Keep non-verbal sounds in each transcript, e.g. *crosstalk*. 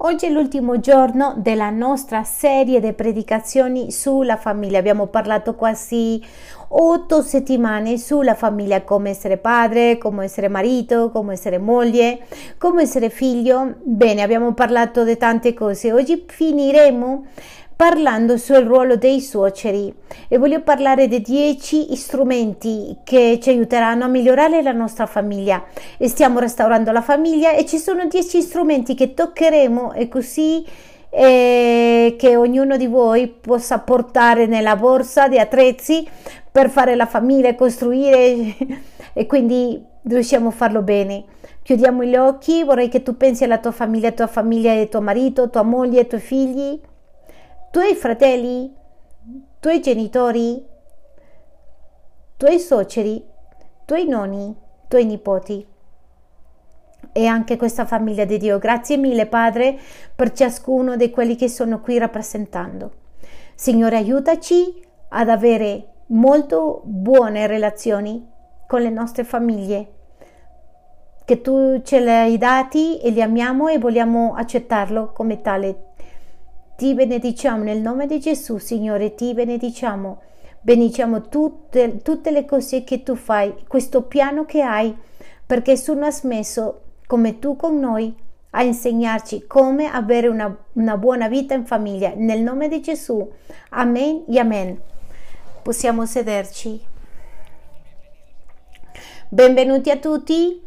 Oggi è l'ultimo giorno della nostra serie di predicazioni sulla famiglia. Abbiamo parlato quasi otto settimane sulla famiglia, come essere padre, come essere marito, come essere moglie, come essere figlio. Bene, abbiamo parlato di tante cose. Oggi finiremo parlando sul ruolo dei suoceri e voglio parlare di 10 strumenti che ci aiuteranno a migliorare la nostra famiglia. E stiamo restaurando la famiglia e ci sono 10 strumenti che toccheremo e così eh, che ognuno di voi possa portare nella borsa di attrezzi per fare la famiglia, costruire *laughs* e quindi riusciamo a farlo bene. Chiudiamo gli occhi, vorrei che tu pensi alla tua famiglia, tua famiglia e tuo marito, tua moglie, i tuoi figli tuoi fratelli, tuoi genitori, tuoi suoceri, tuoi nonni, tuoi nipoti? E anche questa famiglia di Dio. Grazie mille Padre per ciascuno di quelli che sono qui rappresentando. Signore aiutaci ad avere molto buone relazioni con le nostre famiglie che tu ce le hai dati e li amiamo e vogliamo accettarlo come tale ti benediciamo nel nome di Gesù, Signore, ti benediciamo. Benediciamo tutte, tutte le cose che tu fai, questo piano che hai, perché nessuno ha smesso, come tu con noi, a insegnarci come avere una, una buona vita in famiglia. Nel nome di Gesù. Amen e amen. Possiamo sederci. Benvenuti a tutti.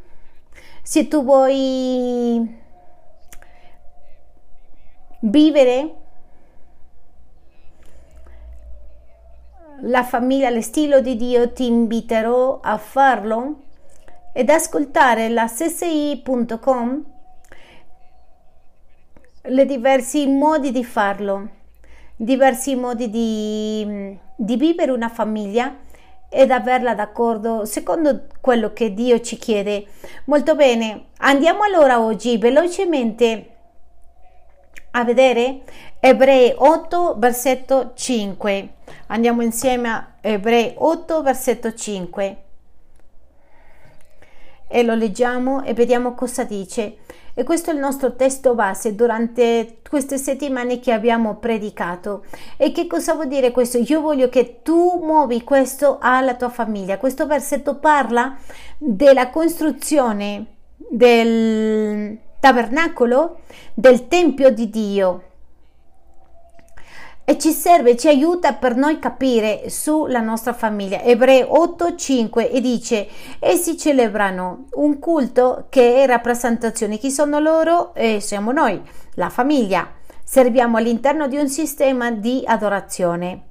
Se tu vuoi vivere la famiglia, lo stile di Dio, ti inviterò a farlo ed ascoltare la ssi.com le diversi modi di farlo, diversi modi di, di vivere una famiglia ed averla d'accordo secondo quello che Dio ci chiede. Molto bene, andiamo allora oggi velocemente a vedere Ebrei 8 versetto 5. Andiamo insieme a Ebrei 8 versetto 5 e lo leggiamo e vediamo cosa dice. E questo è il nostro testo base durante queste settimane che abbiamo predicato. E che cosa vuol dire questo? Io voglio che tu muovi questo alla tua famiglia. Questo versetto parla della costruzione del tabernacolo del Tempio di Dio e ci serve, ci aiuta per noi capire sulla nostra famiglia. Ebrei 8:5 e dice: Essi celebrano un culto che è rappresentazione. Chi sono loro? Eh, siamo noi, la famiglia. Serviamo all'interno di un sistema di adorazione.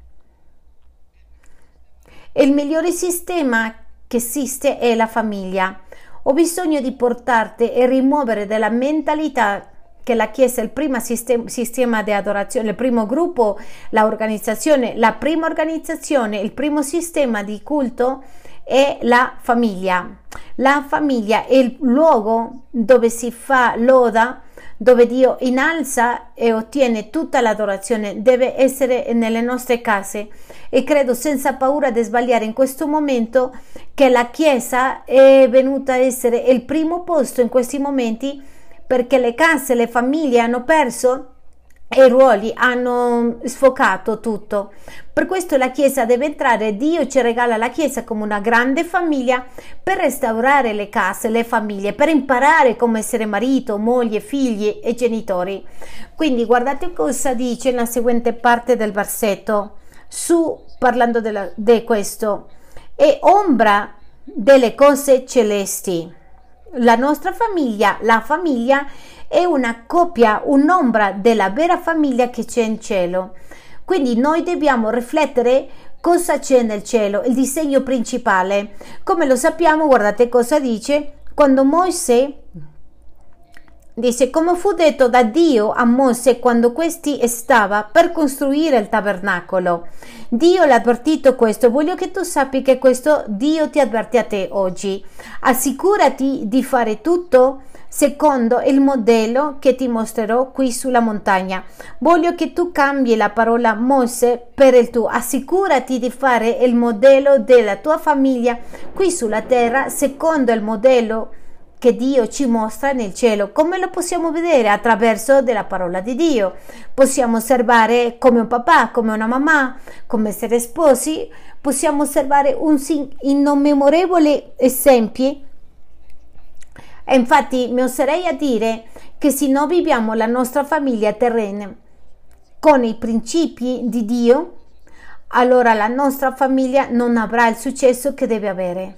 Il migliore sistema che esiste è la famiglia ho bisogno di portarti e rimuovere dalla mentalità che la Chiesa è il primo sistema, sistema di adorazione, il primo gruppo, l'organizzazione, la prima organizzazione, il primo sistema di culto è la famiglia. La famiglia è il luogo dove si fa loda dove Dio innalza e ottiene tutta l'adorazione deve essere nelle nostre case e credo senza paura di sbagliare in questo momento che la Chiesa è venuta a essere il primo posto in questi momenti perché le case, le famiglie hanno perso e i ruoli hanno sfocato tutto. Per questo la Chiesa deve entrare, Dio ci regala la Chiesa come una grande famiglia per restaurare le case, le famiglie, per imparare come essere marito, moglie, figli e genitori. Quindi guardate cosa dice la seguente parte del versetto, su parlando di questo, è ombra delle cose celesti. La nostra famiglia, la famiglia è una copia, un'ombra della vera famiglia che c'è in cielo. Quindi noi dobbiamo riflettere cosa c'è nel cielo, il disegno principale. Come lo sappiamo, guardate cosa dice, quando Mosè Dice, come fu detto da Dio a Mosè quando questi stava per costruire il tabernacolo. Dio l'ha avvertito questo. Voglio che tu sappi che questo Dio ti avverte a te oggi. Assicurati di fare tutto secondo il modello che ti mostrerò qui sulla montagna. Voglio che tu cambi la parola Mosè per il tuo. Assicurati di fare il modello della tua famiglia qui sulla terra secondo il modello che Dio ci mostra nel cielo. Come lo possiamo vedere? Attraverso della parola di Dio. Possiamo osservare come un papà, come una mamma, come essere sposi, possiamo osservare un innumerevoli esempi. E infatti mi oserei a dire che se noi viviamo la nostra famiglia terrena con i principi di Dio, allora la nostra famiglia non avrà il successo che deve avere.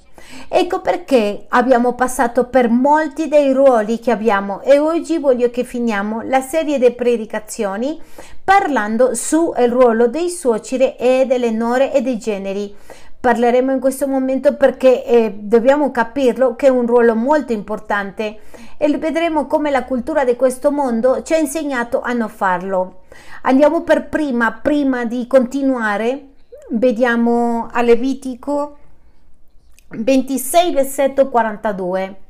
Ecco perché abbiamo passato per molti dei ruoli che abbiamo e oggi voglio che finiamo la serie di predicazioni parlando sul ruolo dei suoceri e delle nore e dei generi. Parleremo in questo momento perché eh, dobbiamo capirlo che è un ruolo molto importante e vedremo come la cultura di questo mondo ci ha insegnato a non farlo. Andiamo per prima, prima di continuare, vediamo a Levitico 26 versetto 42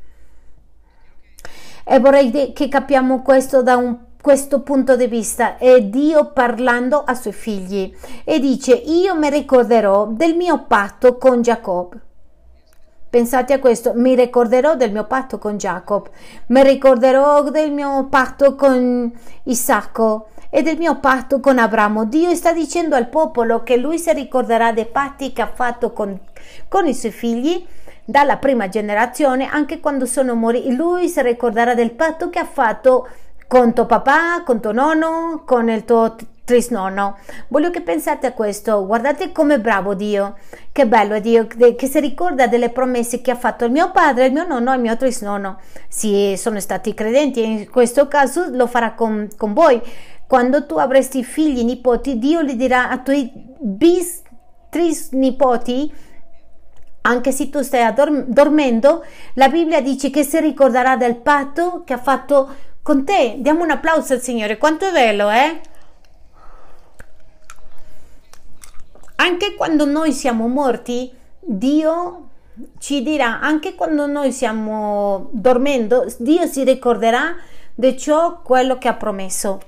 e vorrei che capiamo questo da un questo punto di vista. È Dio parlando a suoi figli e dice io mi ricorderò del mio patto con Giacobbe. Pensate a questo, mi ricorderò del mio patto con Giacobbe, mi ricorderò del mio patto con Isacco e del mio patto con Abramo. Dio sta dicendo al popolo che lui si ricorderà dei patti che ha fatto con, con i suoi figli dalla prima generazione, anche quando sono morti. Lui si ricorderà del patto che ha fatto con tuo papà, con tuo nonno, con il tuo trisnonno. Voglio che pensate a questo, guardate come bravo Dio, che bello è Dio che si ricorda delle promesse che ha fatto il mio padre, il mio nonno e il mio trisnonno. Sì, sono stati credenti e in questo caso lo farà con, con voi. Quando tu avresti figli, nipoti, Dio li dirà a tuoi bis trisnipoti anche se tu stai addorm- dormendo, la Bibbia dice che si ricorderà del patto che ha fatto con te. Diamo un applauso al Signore, quanto è bello, eh? Anche quando noi siamo morti, Dio ci dirà, anche quando noi stiamo dormendo, Dio si ricorderà di ciò quello che ha promesso.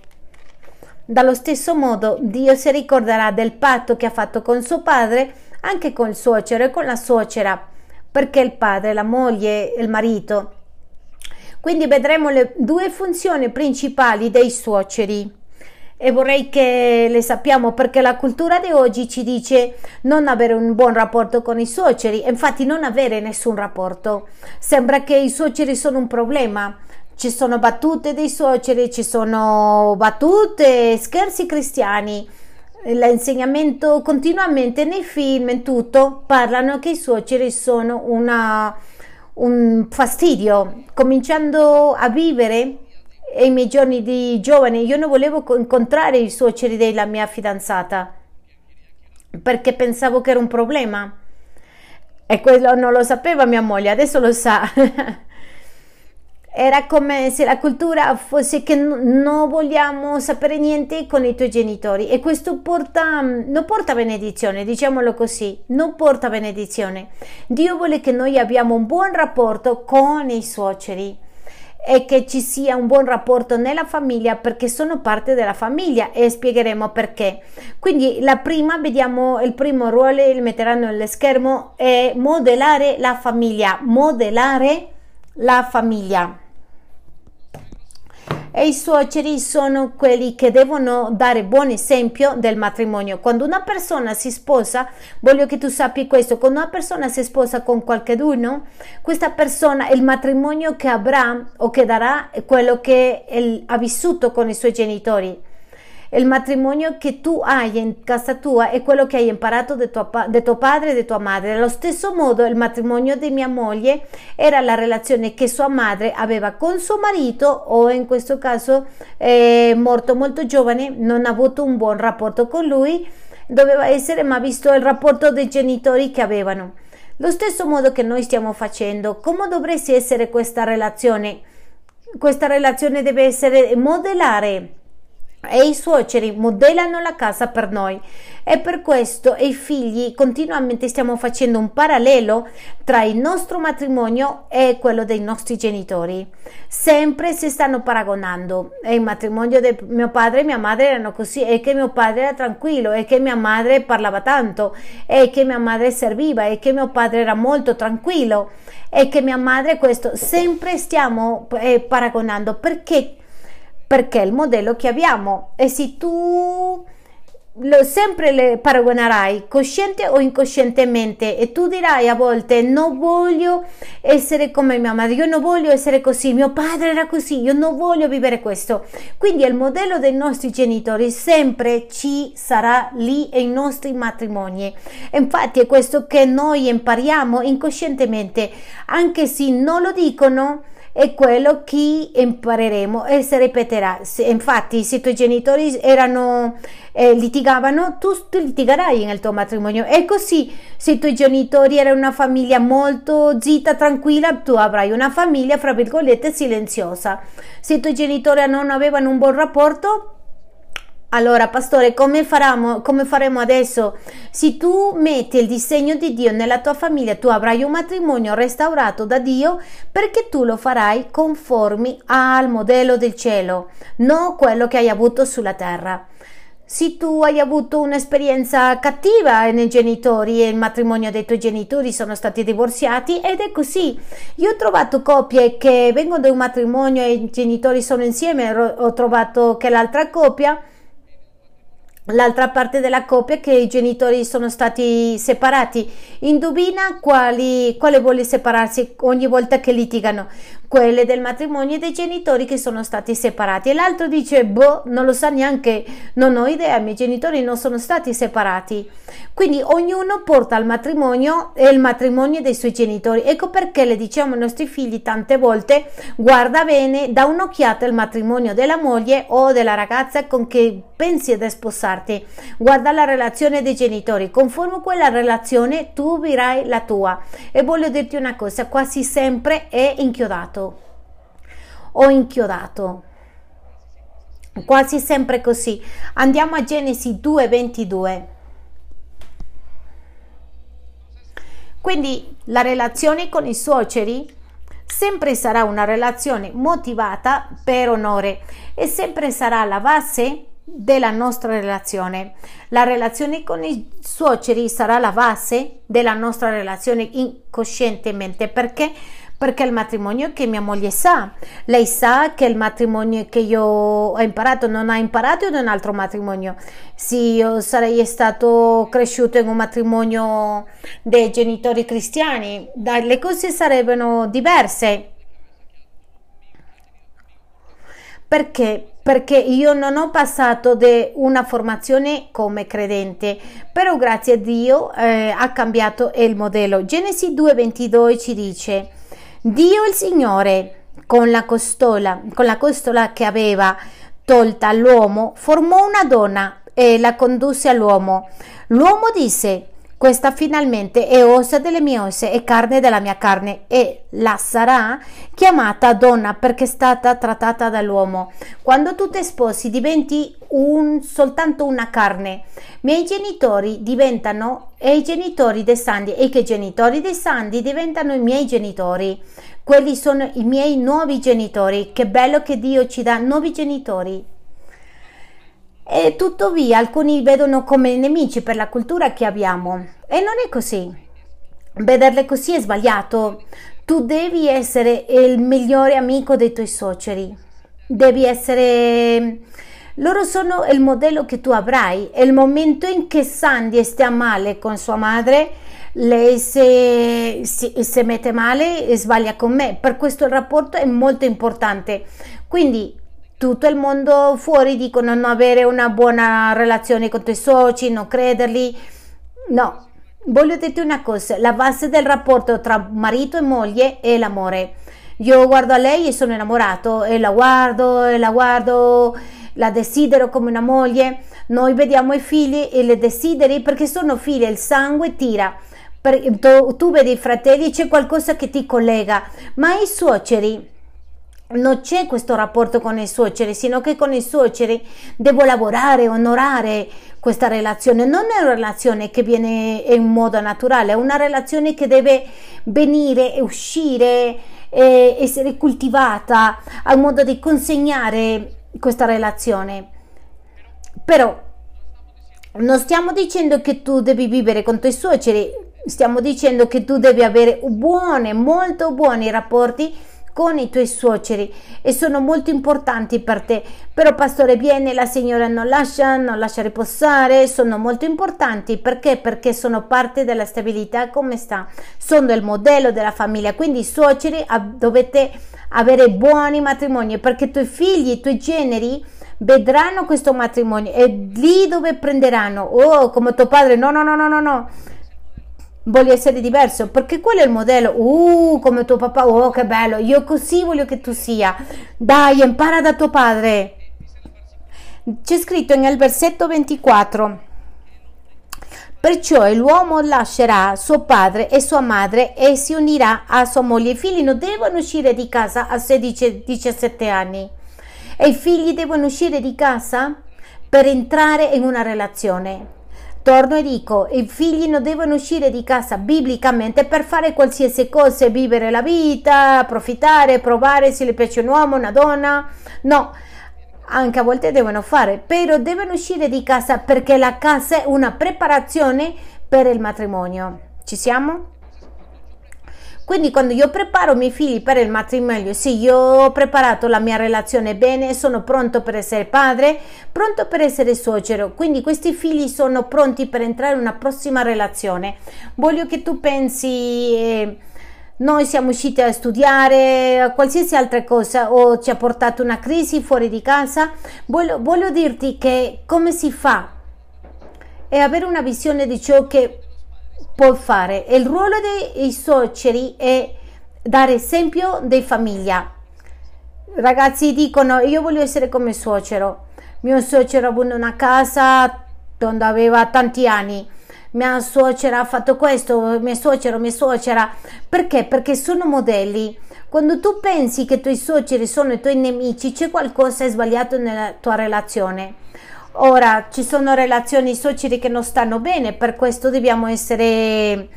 Dallo stesso modo, Dio si ricorderà del patto che ha fatto con suo padre, anche con il suocero e con la suocera, perché il padre, la moglie e il marito. Quindi vedremo le due funzioni principali dei suoceri e vorrei che le sappiamo perché la cultura di oggi ci dice non avere un buon rapporto con i suoceri, infatti non avere nessun rapporto. Sembra che i suoceri sono un problema. Ci sono battute dei suoceri, ci sono battute, scherzi cristiani. L'insegnamento continuamente nei film, in tutto, parlano che i suoceri sono una, un fastidio. Cominciando a vivere i miei giorni di giovane io non volevo incontrare i suoceri della mia fidanzata perché pensavo che era un problema e quello non lo sapeva mia moglie, adesso lo sa. *laughs* era come se la cultura fosse che non vogliamo sapere niente con i tuoi genitori e questo porta, non porta benedizione, diciamolo così, non porta benedizione. Dio vuole che noi abbiamo un buon rapporto con i suoceri e che ci sia un buon rapporto nella famiglia perché sono parte della famiglia e spiegheremo perché. Quindi la prima, vediamo il primo ruolo, il metteranno nello schermo, è modellare la famiglia, modellare la famiglia e i suoceri sono quelli che devono dare buon esempio del matrimonio. Quando una persona si sposa, voglio che tu sappi questo, quando una persona si sposa con qualcuno, questa persona, il matrimonio che avrà o che darà è quello che ha vissuto con i suoi genitori il matrimonio che tu hai in casa tua è quello che hai imparato da tuo, tuo padre e da tua madre. Allo stesso modo il matrimonio di mia moglie era la relazione che sua madre aveva con suo marito o in questo caso è morto molto giovane, non ha avuto un buon rapporto con lui, doveva essere ma visto il rapporto dei genitori che avevano. Lo stesso modo che noi stiamo facendo, come dovresti essere questa relazione? Questa relazione deve essere modellare e i suoceri modellano la casa per noi. E per questo i figli continuamente stiamo facendo un parallelo tra il nostro matrimonio e quello dei nostri genitori. Sempre si stanno paragonando. E il matrimonio di mio padre e mia madre erano così e che mio padre era tranquillo e che mia madre parlava tanto e che mia madre serviva e che mio padre era molto tranquillo e che mia madre questo. Sempre stiamo eh, paragonando. Perché perché è il modello che abbiamo e se tu lo, sempre le paragonerai cosciente o incoscientemente e tu dirai a volte non voglio essere come mia madre, io non voglio essere così, mio padre era così, io non voglio vivere questo. Quindi il modello dei nostri genitori sempre ci sarà lì nei nostri matrimoni. Infatti è questo che noi impariamo incoscientemente, anche se non lo dicono è quello che impareremo e si ripeterà. Se, infatti, se i tuoi genitori erano, eh, litigavano, tu, litigherai nel tuo matrimonio. E così, se i tuoi genitori erano una famiglia molto zitta, tranquilla, tu avrai una famiglia, fra virgolette, silenziosa. Se i tuoi genitori non avevano un buon rapporto, allora, pastore, come, faremo, come faremo adesso? Se tu metti il disegno di Dio nella tua famiglia, tu avrai un matrimonio restaurato da Dio perché tu lo farai conformi al modello del cielo, non quello che hai avuto sulla terra. Se tu hai avuto un'esperienza cattiva nei genitori e il matrimonio dei tuoi genitori sono stati divorziati ed è così. Io ho trovato coppie che vengono da un matrimonio e i genitori sono insieme, ho trovato che l'altra coppia l'altra parte della coppia che i genitori sono stati separati. Indovina quali, quale vuole separarsi ogni volta che litigano? Quelle del matrimonio e dei genitori che sono stati separati. E l'altro dice, boh, non lo sa neanche, non ho idea, i miei genitori non sono stati separati. Quindi ognuno porta al matrimonio e il matrimonio dei suoi genitori. Ecco perché le diciamo ai nostri figli tante volte, guarda bene, da un'occhiata il matrimonio della moglie o della ragazza con che pensi di sposarti. Guarda la relazione dei genitori, conforme quella relazione tu virai la tua. E voglio dirti una cosa, quasi sempre è inchiodato o inchiodato. Quasi sempre così. Andiamo a Genesi 2:22. Quindi la relazione con i suoceri sempre sarà una relazione motivata per onore e sempre sarà la base della nostra relazione. La relazione con i suoceri sarà la base della nostra relazione incoscientemente perché perché il matrimonio che mia moglie sa, lei sa che il matrimonio che io ho imparato non ha imparato in un altro matrimonio. Se io sarei stato cresciuto in un matrimonio dei genitori cristiani, le cose sarebbero diverse. Perché? Perché io non ho passato di una formazione come credente, però grazie a Dio eh, ha cambiato il modello. Genesi 2:22 ci dice Dio il Signore, con la costola, con la costola che aveva tolta all'uomo, formò una donna e la condusse all'uomo. L'uomo disse, questa finalmente è ossa delle mie ossa e carne della mia carne e la sarà chiamata donna perché è stata trattata dall'uomo. Quando tu ti sposi diventi un, soltanto una carne. Miei genitori diventano e i genitori dei Sandi e i genitori dei Sandi diventano i miei genitori. Quelli sono i miei nuovi genitori. Che bello che Dio ci dà nuovi genitori. E tuttavia alcuni vedono come nemici per la cultura che abbiamo. E non è così. Vederle così è sbagliato. Tu devi essere il migliore amico dei tuoi suoceri. Devi essere loro sono il modello che tu avrai. E il momento in che Sandy sta male con sua madre, lei se, se, se mette male e sbaglia con me. Per questo il rapporto è molto importante. Quindi tutto il mondo fuori dicono non avere una buona relazione con i tuoi soci, non crederli. No, voglio dirti una cosa, la base del rapporto tra marito e moglie è l'amore. Io guardo a lei e sono innamorato e la guardo e la guardo la desidero come una moglie, noi vediamo i figli e le desideri perché sono figli, il sangue tira. Tu, tu vedi i fratelli, c'è qualcosa che ti collega, ma i suoceri non c'è questo rapporto con i suoceri, sino che con i suoceri devo lavorare, onorare questa relazione. Non è una relazione che viene in modo naturale, è una relazione che deve venire e uscire, e essere coltivata al modo di consegnare questa relazione. Però non stiamo dicendo che tu devi vivere con i tuoi suoceri, stiamo dicendo che tu devi avere buone, molto buoni rapporti con i tuoi suoceri e sono molto importanti per te. Però pastore viene, la signora non lascia, non lascia riposare, sono molto importanti perché? Perché sono parte della stabilità come sta. Sono il modello della famiglia, quindi i suoceri dovete avere buoni matrimoni perché i tuoi figli, i tuoi generi vedranno questo matrimonio e lì dove prenderanno, oh, come tuo padre, no, no, no, no, no, no voglio essere diverso perché quello è il modello uh come tuo papà oh che bello io così voglio che tu sia dai impara da tuo padre c'è scritto nel versetto 24 Perciò l'uomo lascerà suo padre e sua madre e si unirà a sua moglie. I figli non devono uscire di casa a 16-17 anni. E i figli devono uscire di casa per entrare in una relazione. Torno e dico, i figli non devono uscire di casa biblicamente per fare qualsiasi cosa, vivere la vita, approfittare, provare se le piace un uomo, una donna. No, anche a volte devono fare, però devono uscire di casa perché la casa è una preparazione per il matrimonio. Ci siamo? Quindi quando io preparo i miei figli per il matrimonio, sì, io ho preparato la mia relazione bene, sono pronto per essere padre, pronto per essere suocero, quindi questi figli sono pronti per entrare in una prossima relazione. Voglio che tu pensi... Eh, noi siamo usciti a studiare, qualsiasi altra cosa, o ci ha portato una crisi fuori di casa. Voglio, voglio dirti che come si fa? E avere una visione di ciò che può fare. Il ruolo dei suoceri è dare esempio di famiglia. Ragazzi dicono io voglio essere come suocero. Mio suocero avuto una casa quando aveva tanti anni. Mia suocera ha fatto questo, mio suocero, mia suocera. Perché? Perché sono modelli. Quando tu pensi che i tuoi suoceri sono i tuoi nemici, c'è qualcosa sbagliato nella tua relazione. Ora ci sono relazioni suoceri che non stanno bene, per questo dobbiamo essere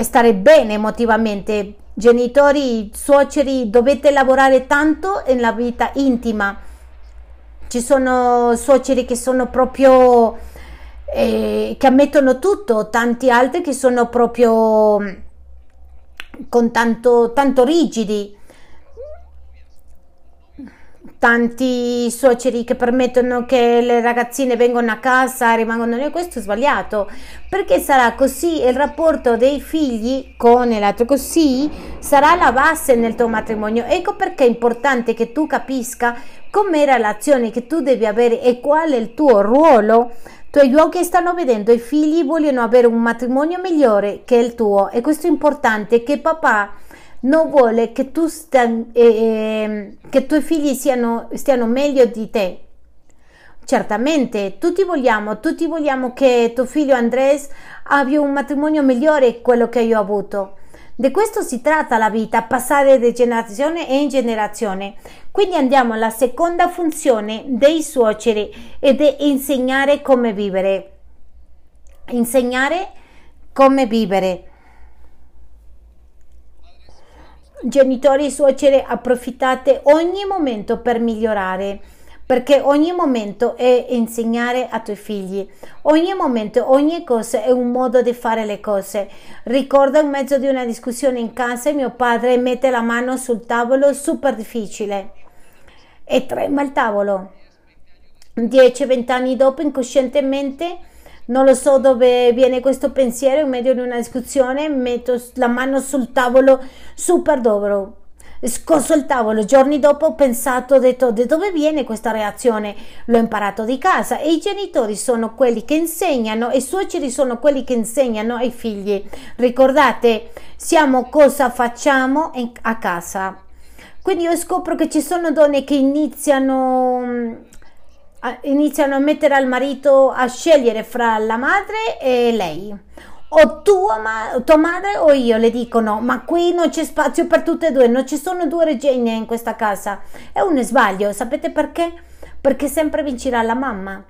stare bene emotivamente. Genitori, suoceri, dovete lavorare tanto nella vita intima. Ci sono suoceri che sono proprio eh, che ammettono tutto, tanti altri che sono proprio con tanto, tanto rigidi tanti suoceri che permettono che le ragazzine vengano a casa, rimangono lì, questo è sbagliato, perché sarà così il rapporto dei figli con l'altro, così sarà la base nel tuo matrimonio. Ecco perché è importante che tu capisca come relazione che tu devi avere e qual è il tuo ruolo. I tuoi occhi stanno vedendo, i figli vogliono avere un matrimonio migliore che il tuo e questo è importante che papà non vuole che, tu sta, eh, che i tuoi figli siano, stiano meglio di te. Certamente, tutti vogliamo, tutti vogliamo che tuo figlio Andres abbia un matrimonio migliore di quello che io ho avuto. Di questo si tratta la vita, passare di generazione in generazione. Quindi andiamo alla seconda funzione dei suoceri ed è insegnare come vivere. Insegnare come vivere. Genitori e suocere approfittate ogni momento per migliorare perché ogni momento è insegnare ai tuoi figli, ogni momento, ogni cosa è un modo di fare le cose. Ricordo in mezzo di una discussione in casa mio padre mette la mano sul tavolo super difficile e trema il tavolo. 10-20 anni dopo incoscientemente non lo so dove viene questo pensiero in medio di una discussione, metto la mano sul tavolo super dobro. Scosso il tavolo, giorni dopo ho pensato, ho detto da dove viene questa reazione? L'ho imparato di casa e i genitori sono quelli che insegnano e i suoceri sono quelli che insegnano ai figli. Ricordate, siamo cosa facciamo a casa. Quindi io scopro che ci sono donne che iniziano iniziano a mettere al marito a scegliere fra la madre e lei o tua, ma- tua madre o io le dicono ma qui non c'è spazio per tutte e due, non ci sono due regine in questa casa. È un sbaglio, sapete perché? Perché sempre vincerà la mamma.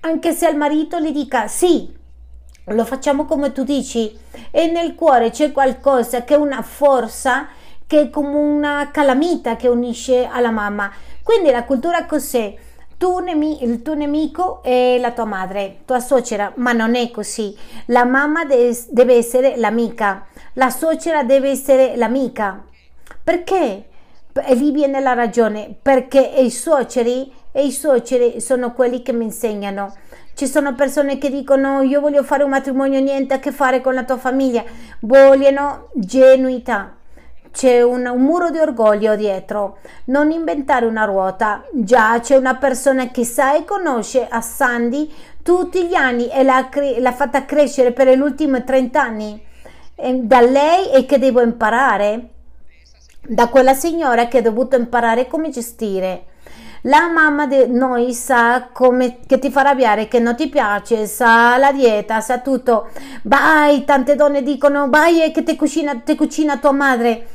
Anche se al marito gli dica sì, lo facciamo come tu dici e nel cuore c'è qualcosa che è una forza che è come una calamita che unisce alla mamma. Quindi la cultura cos'è? Tu nemi- il tuo nemico è la tua madre, tua suocera, ma non è così. La mamma de- deve essere l'amica, la suocera deve essere l'amica. Perché? E lì viene la ragione, perché i suoceri e i suoceri sono quelli che mi insegnano. Ci sono persone che dicono io voglio fare un matrimonio, niente a che fare con la tua famiglia, vogliono genuità c'è un, un, muro di orgoglio dietro. Non inventare una ruota. Già c'è una persona che sa e conosce a Sandy tutti gli anni e l'ha, l'ha fatta crescere per gli ultimi 30 anni. E da lei è che devo imparare. Da quella signora che ha dovuto imparare come gestire. La mamma di noi sa come che ti fa arrabbiare, che non ti piace, sa la dieta, sa tutto. Vai, tante donne dicono, vai che ti cucina, cucina tua madre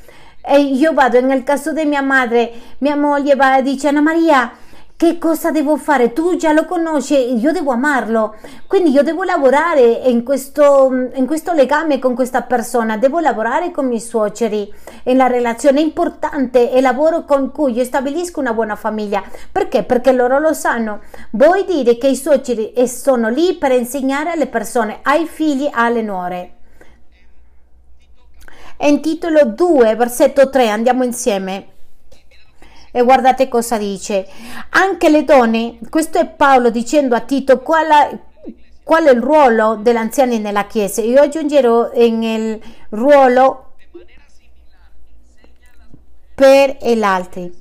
e io vado nel caso di mia madre, mia moglie va e dice Anna Maria che cosa devo fare? Tu già lo conosci, io devo amarlo, quindi io devo lavorare in questo, in questo legame con questa persona, devo lavorare con i miei suoceri, è la relazione importante, il lavoro con cui io stabilisco una buona famiglia. Perché? Perché loro lo sanno. Vuoi dire che i suoceri sono lì per insegnare alle persone, ai figli, alle nuore. È in titolo 2, versetto 3, andiamo insieme. E guardate cosa dice. Anche le donne, questo è Paolo dicendo a Tito qual, qual è il ruolo degli anziani nella Chiesa. Io aggiungerò il ruolo per gli altri.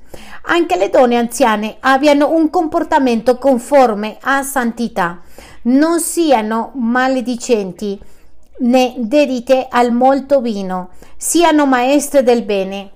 Anche le donne anziane abbiano un comportamento conforme a santità, non siano maledicenti né dedite al molto vino, siano maestre del bene.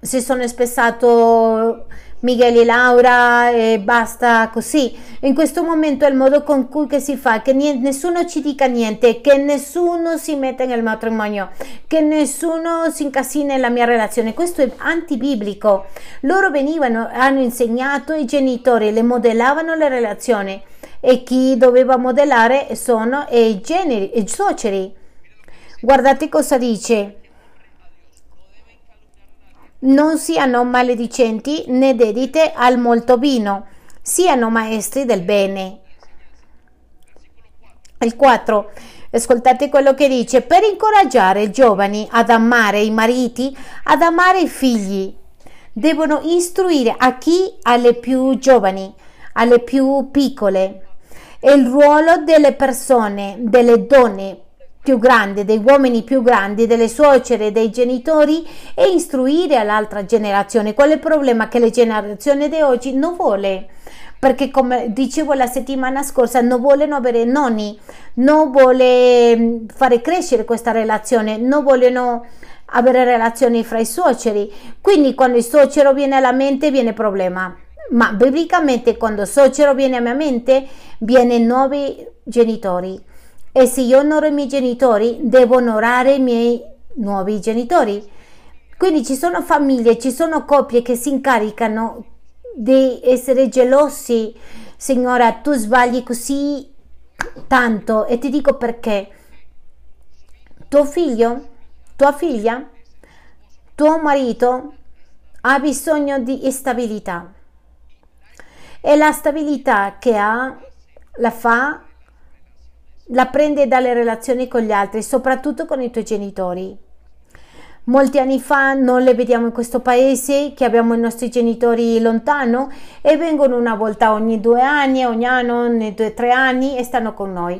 Si sono spessato Miguel e Laura e basta così. In questo momento è il modo con cui si fa, che nessuno ci dica niente, che nessuno si metta nel matrimonio, che nessuno si incasina nella mia relazione. Questo è antibiblico. Loro venivano, hanno insegnato i genitori, le modellavano le relazioni e chi doveva modellare sono i generi, i suoceri. Guardate cosa dice. Non siano maledicenti né dedite al molto vino, siano maestri del bene. Il 4. Ascoltate quello che dice, per incoraggiare i giovani ad amare i mariti, ad amare i figli, devono istruire a chi alle più giovani, alle più piccole, il ruolo delle persone, delle donne più grandi, degli uomini più grandi, delle suocere, dei genitori e istruire all'altra generazione. Qual è il problema? Che le generazioni di oggi non vuole perché come dicevo la settimana scorsa non vogliono avere nonni, non vuole mm, fare crescere questa relazione, non vogliono avere relazioni fra i suoceri. Quindi quando il suocero viene alla mente viene problema ma biblicamente quando suocero viene a mia mente viene nuovi genitori. E se io onoro i miei genitori devo onorare i miei nuovi genitori. Quindi ci sono famiglie ci sono coppie che si incaricano di essere gelosi. Signora tu sbagli così tanto. E ti dico perché. Tuo figlio tua figlia tuo marito ha bisogno di stabilità e la stabilità che ha la fa, la prende dalle relazioni con gli altri, soprattutto con i tuoi genitori. Molti anni fa non le vediamo in questo paese, che abbiamo i nostri genitori lontano e vengono una volta ogni due anni, ogni anno, ogni due o tre anni e stanno con noi.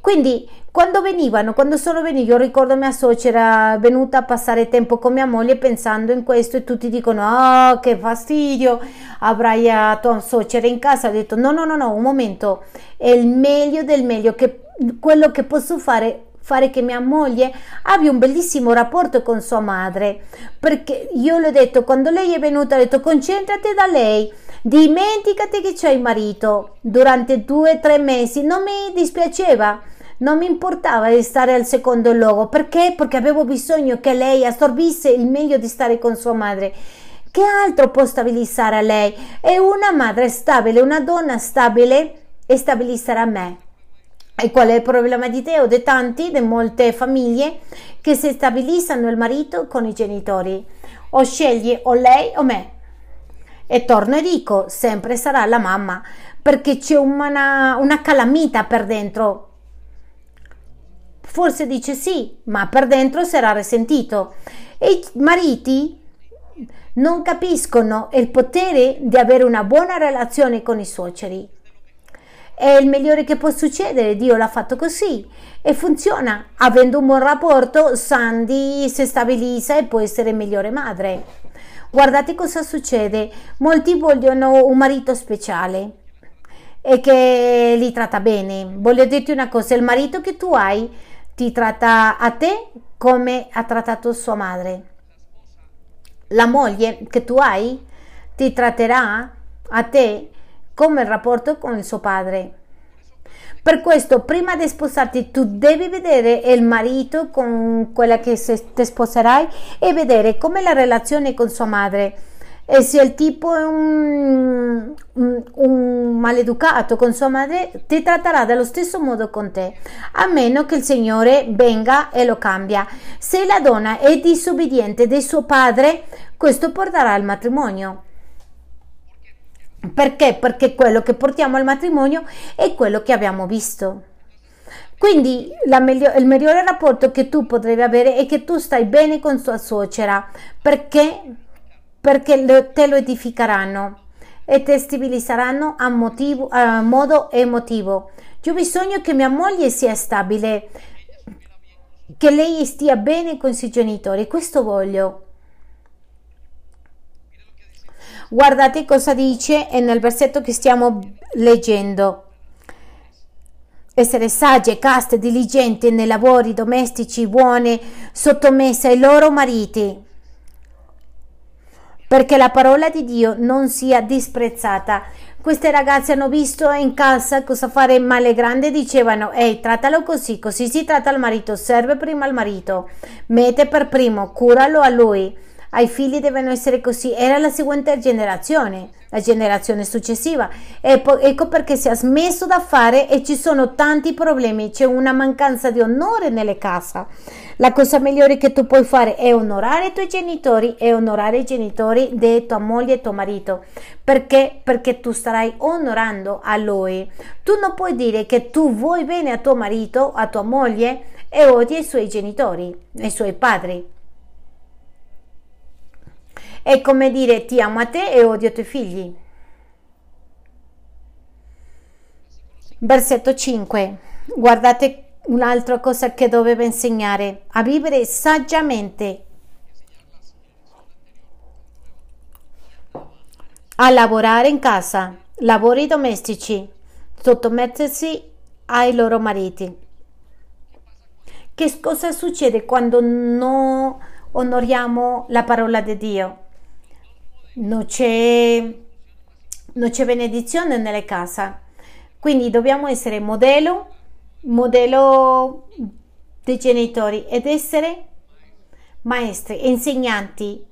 Quindi quando venivano, quando sono venuti, io ricordo mia suocera venuta a passare tempo con mia moglie pensando in questo e tutti dicono oh che fastidio, avrai la tua suocera in casa. Ho detto no no no no, un momento, è il meglio del meglio, che quello che posso fare fare che mia moglie abbia un bellissimo rapporto con sua madre perché io le ho detto quando lei è venuta ho detto concentrati da lei dimenticati che c'è il marito durante due o tre mesi non mi dispiaceva Non mi importava di stare al secondo luogo. Perché? Perché avevo bisogno che lei assorbisse il meglio di stare con sua madre. Che altro può stabilizzare a lei? È una madre stabile, una donna stabile e stabilizzerà me. E qual è il problema di te o di tanti, di molte famiglie che si stabilizzano il marito con i genitori? O scegli o lei o me. E torno e dico, sempre sarà la mamma, perché c'è una, una calamita per dentro. Forse dice sì, ma per dentro sarà risentito. E i mariti non capiscono il potere di avere una buona relazione con i suoceri. È il migliore che può succedere, Dio l'ha fatto così e funziona. Avendo un buon rapporto, Sandy si stabilizza e può essere migliore madre. Guardate cosa succede. Molti vogliono un marito speciale e che li tratta bene. Voglio dirti una cosa, il marito che tu hai ti tratta a te come ha trattato sua madre. La moglie che tu hai ti tratterà a te come il rapporto con il suo padre. Per questo, prima di sposarti, tu devi vedere il marito con quella che ti sposerai e vedere come la relazione con sua madre. E se il tipo è un, un, un, maleducato con sua madre, ti tratterà dello stesso modo con te, a meno che il Signore venga e lo cambia. Se la donna è disobbediente di suo padre, questo porterà al matrimonio. Perché? Perché quello che portiamo al matrimonio è quello che abbiamo visto. Quindi meglio, il migliore rapporto che tu potrai avere è che tu stai bene con tua suocera perché, perché te lo edificheranno e ti stabilizzeranno a, motivo, a modo emotivo. Io ho bisogno che mia moglie sia stabile, che lei stia bene con i suoi genitori, questo voglio. Guardate cosa dice nel versetto che stiamo leggendo. Essere sagge, caste, diligenti nei lavori domestici, buone, sottomesse ai loro mariti, perché la parola di Dio non sia disprezzata. Queste ragazze hanno visto in casa cosa fare male grande, dicevano, ehi, trattalo così, così si tratta il marito, serve prima al marito, mette per primo, curalo a lui ai figli devono essere così. Era la seguente generazione, la generazione successiva. Ecco, ecco perché si è smesso da fare e ci sono tanti problemi. C'è una mancanza di onore nelle case. La cosa migliore che tu puoi fare è onorare i tuoi genitori e onorare i genitori di tua moglie e tuo marito. Perché? Perché tu starai onorando a lui. Tu non puoi dire che tu vuoi bene a tuo marito, a tua moglie e odi i suoi genitori, i suoi padri. È come dire ti amo a te e odio i tuoi figli. Versetto 5. Guardate un'altra cosa che doveva insegnare, a vivere saggiamente, a lavorare in casa, lavori domestici, sottomettersi ai loro mariti. Che cosa succede quando non onoriamo la parola di Dio? Non c'è, non c'è benedizione nelle case. Quindi dobbiamo essere modello, modello dei genitori ed essere maestri, insegnanti,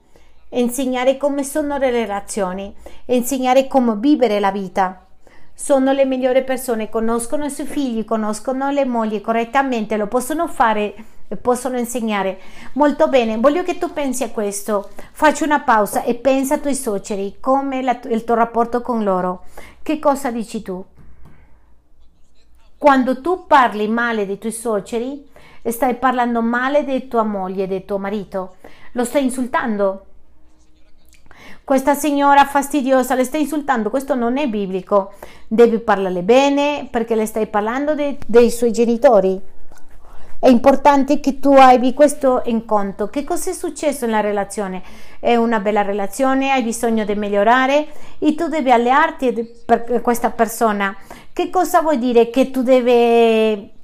insegnare come sono le relazioni, insegnare come vivere la vita. Sono le migliori persone, conoscono i suoi figli, conoscono le mogli correttamente, lo possono fare possono insegnare. Molto bene, voglio che tu pensi a questo. Faccio una pausa e pensa ai tuoi suoceri, come la, il tuo rapporto con loro. Che cosa dici tu? Quando tu parli male dei tuoi suoceri, stai parlando male di tua moglie, di tuo marito, lo stai insultando. Questa signora fastidiosa le stai insultando, questo non è biblico. Devi parlarle bene perché le stai parlando de, dei suoi genitori è importante che tu abbia questo in conto. Che cosa è successo nella relazione? È una bella relazione, hai bisogno di migliorare e tu devi allearti per questa persona. Che cosa vuol dire? Che tu devi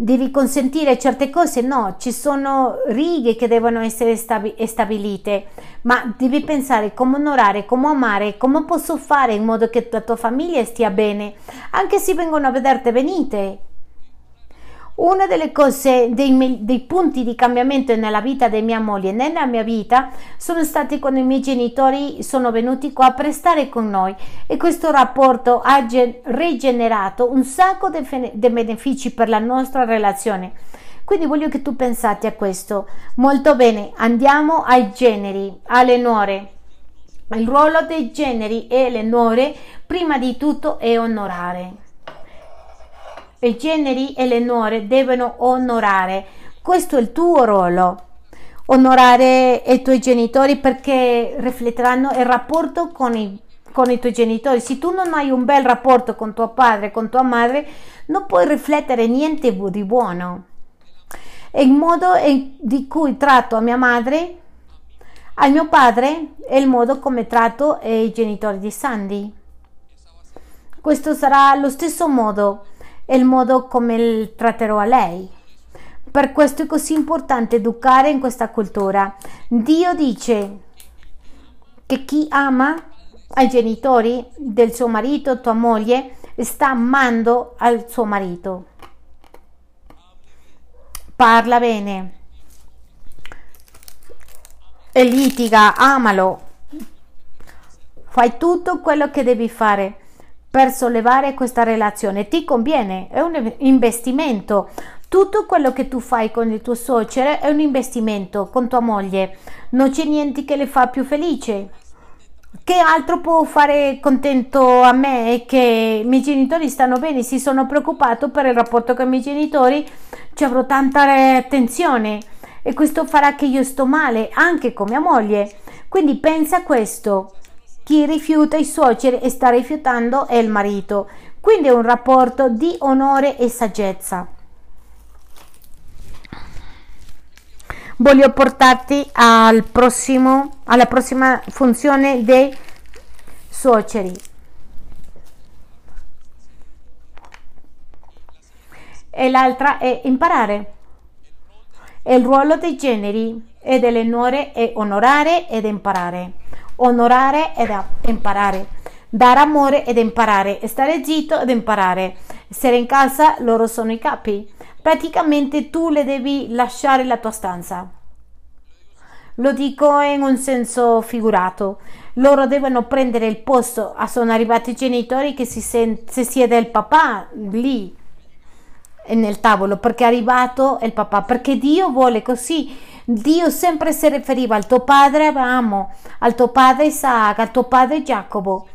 devi consentire certe cose, no, ci sono righe che devono essere stabilite, ma devi pensare come onorare, come amare, come posso fare in modo che la tua famiglia stia bene, anche se vengono a vederti venite, Una delle cose, dei, dei, punti di cambiamento nella vita di mia moglie e nella mia vita sono stati quando i miei genitori sono venuti qua per stare con noi e questo rapporto ha rigenerato un sacco di benefici per la nostra relazione. Quindi voglio che tu pensate a questo. Molto bene, andiamo ai generi, alle nuore. Il ruolo dei generi e le nuore prima di tutto è onorare i generi e le nuore devono onorare. Questo è il tuo ruolo. Onorare i tuoi genitori perché rifletteranno il rapporto con i, con i tuoi genitori. Se tu non hai un bel rapporto con tuo padre, con tua madre, non puoi riflettere niente di buono. E il modo di cui tratto a mia madre, al mio padre, è il modo come tratto i genitori di Sandy. Questo sarà lo stesso modo e il modo come tratterò a lei. Per questo è così importante educare in questa cultura. Dio dice che chi ama ai genitori del suo marito, tua moglie, sta amando al suo marito. Parla bene e litiga, amalo. Fai tutto quello che devi fare per sollevare questa relazione. Ti conviene, è un investimento. Tutto quello che tu fai con il tuo suocero è un investimento con tua moglie. Non c'è niente che le fa più felice. Che altro può fare contento a me che i miei genitori stanno bene, si sono preoccupato per il rapporto con i miei genitori, ci avrò tanta attenzione e questo farà che io sto male anche con mia moglie. Quindi pensa a questo. Chi rifiuta i suoceri e sta rifiutando è il marito. Quindi è un rapporto di onore e saggezza. Voglio portarti al prossimo, alla prossima funzione dei suoceri. E l'altra è imparare. il ruolo dei generi e delle nuore è onorare ed imparare onorare ed imparare, dare amore ed imparare, stare zitto ed imparare, essere in casa loro sono i capi. Praticamente tu le devi lasciare la tua stanza. Lo dico in un senso figurato. Loro devono prendere il posto. Ah, sono arrivati i genitori che si, sen- si siede il papà lì nel tavolo perché è arrivato il papà, perché Dio vuole così Dio sempre si riferiva al tuo padre Abramo, al tuo padre Isaac, al tuo padre Giacomo.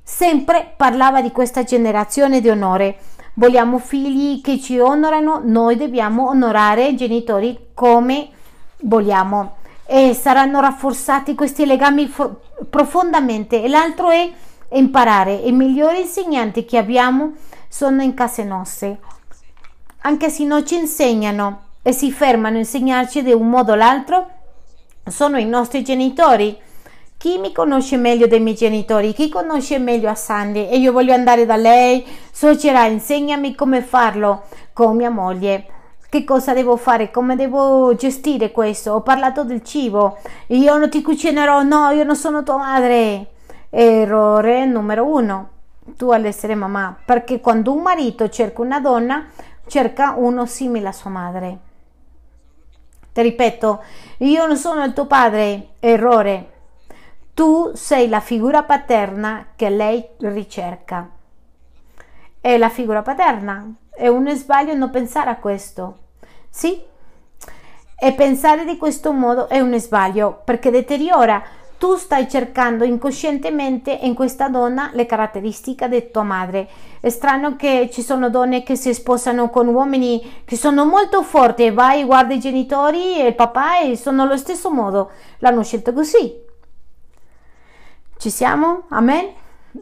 Sempre parlava di questa generazione di onore. Vogliamo figli che ci onorano, noi dobbiamo onorare i genitori come vogliamo. E saranno rafforzati questi legami for- profondamente. E l'altro è imparare. I migliori insegnanti che abbiamo sono in case nostre. Anche se non ci insegnano e si fermano a insegnarci di un modo o l'altro sono i nostri genitori. Chi mi conosce meglio dei miei genitori? Chi conosce meglio a Sandy? E io voglio andare da lei, suocera, insegnami come farlo con mia moglie. Che cosa devo fare? Come devo gestire questo? Ho parlato del cibo. Io non ti cucinerò, no, io non sono tua madre. Errore numero uno. Tu all'essere mamma, perché quando un marito cerca una donna, cerca uno simile a sua madre. Ti ripeto, io non sono il tuo padre, errore. Tu sei la figura paterna che lei ricerca. È la figura paterna. È un sbaglio non pensare a questo. Sì? E pensare di questo modo è un sbaglio perché deteriora tu stai cercando incoscientemente in questa donna le caratteristiche di tua madre. È strano che ci sono donne che si sposano con uomini che sono molto forti e vai, guarda i genitori e il papà e sono allo stesso modo. L'hanno scelto così. Ci siamo? Amen?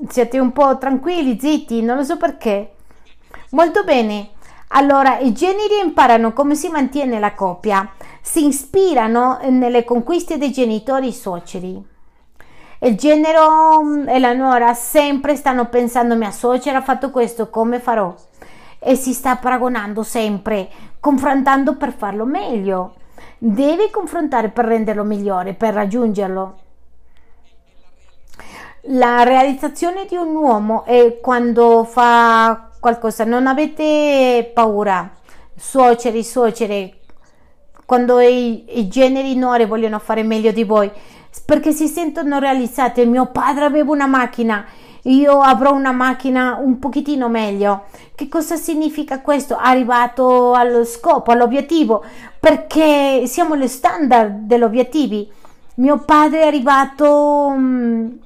Siete un po' tranquilli, zitti, non lo so perché. Molto bene. Allora, i generi imparano come si mantiene la coppia, si ispirano nelle conquiste dei genitori suoceri. Il genero mm, e la nuora sempre stanno pensando mia suocera ha fatto questo, come farò? E si sta paragonando sempre, confrontando per farlo meglio. Devi confrontare per renderlo migliore, per raggiungerlo. La realizzazione di un uomo è quando fa qualcosa, non avete paura, suoceri, suocere, quando i, i generi nuori vogliono fare meglio di voi, perché si sentono realizzate. Mio padre aveva una macchina, io avrò una macchina un pochettino meglio. Che cosa significa questo? Arrivato allo scopo, all'obiettivo, perché siamo le standard degli obiettivi. Mio padre è arrivato, um,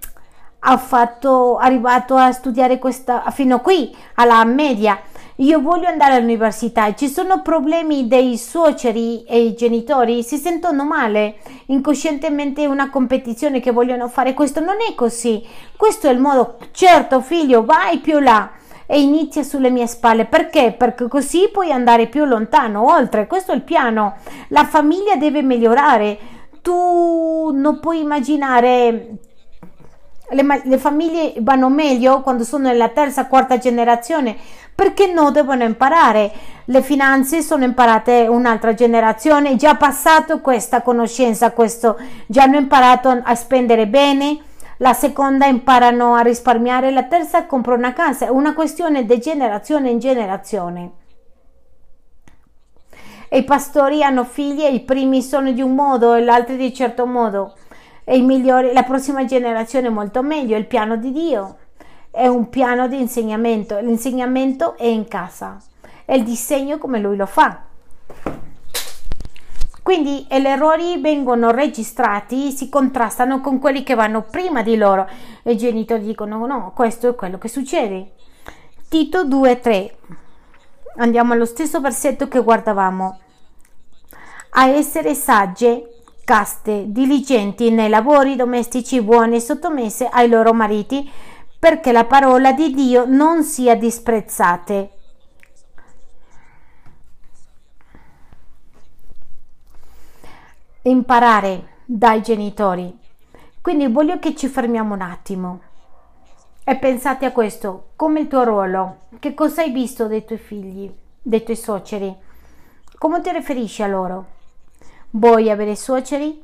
ha fatto, arrivato a studiare questa, fino qui, alla media io voglio andare all'università, ci sono problemi dei suoceri e i genitori, si sentono male, incoscientemente una competizione che vogliono fare? Questo, non è così, questo è il modo, certo figlio vai più là. E inizia sulle mie spalle, perché? Perché così puoi andare più lontano, oltre, questo è il piano, la famiglia deve migliorare, tu non puoi immaginare le, le, famiglie vanno meglio quando sono nella terza, quarta generazione perché no devono imparare. Le finanze sono imparate un'altra generazione, già passato questa conoscenza, questo, già hanno imparato a spendere bene, la seconda imparano a risparmiare, la terza compra una casa, è una questione di generazione in generazione. E i pastori hanno figli e i primi sono di un modo e gli altri di un certo modo. E migliori, la prossima generazione è molto meglio, il piano di Dio è un piano di insegnamento, l'insegnamento è in casa, è il disegno come lui lo fa. Quindi gli errori vengono registrati, si contrastano con quelli che vanno prima di loro e i genitori dicono no, questo è quello che succede. Tito 2:3. Andiamo allo stesso versetto che guardavamo. A essere sagge, caste, diligenti nei lavori domestici buoni, sottomesse ai loro mariti, perché la parola di Dio non sia disprezzate. Imparare dai genitori. Quindi voglio che ci fermiamo un attimo e pensate a questo, come il tuo ruolo, che cosa hai visto dei tuoi figli, dei tuoi suoceri, come ti riferisci a loro? Vuoi avere suoceri?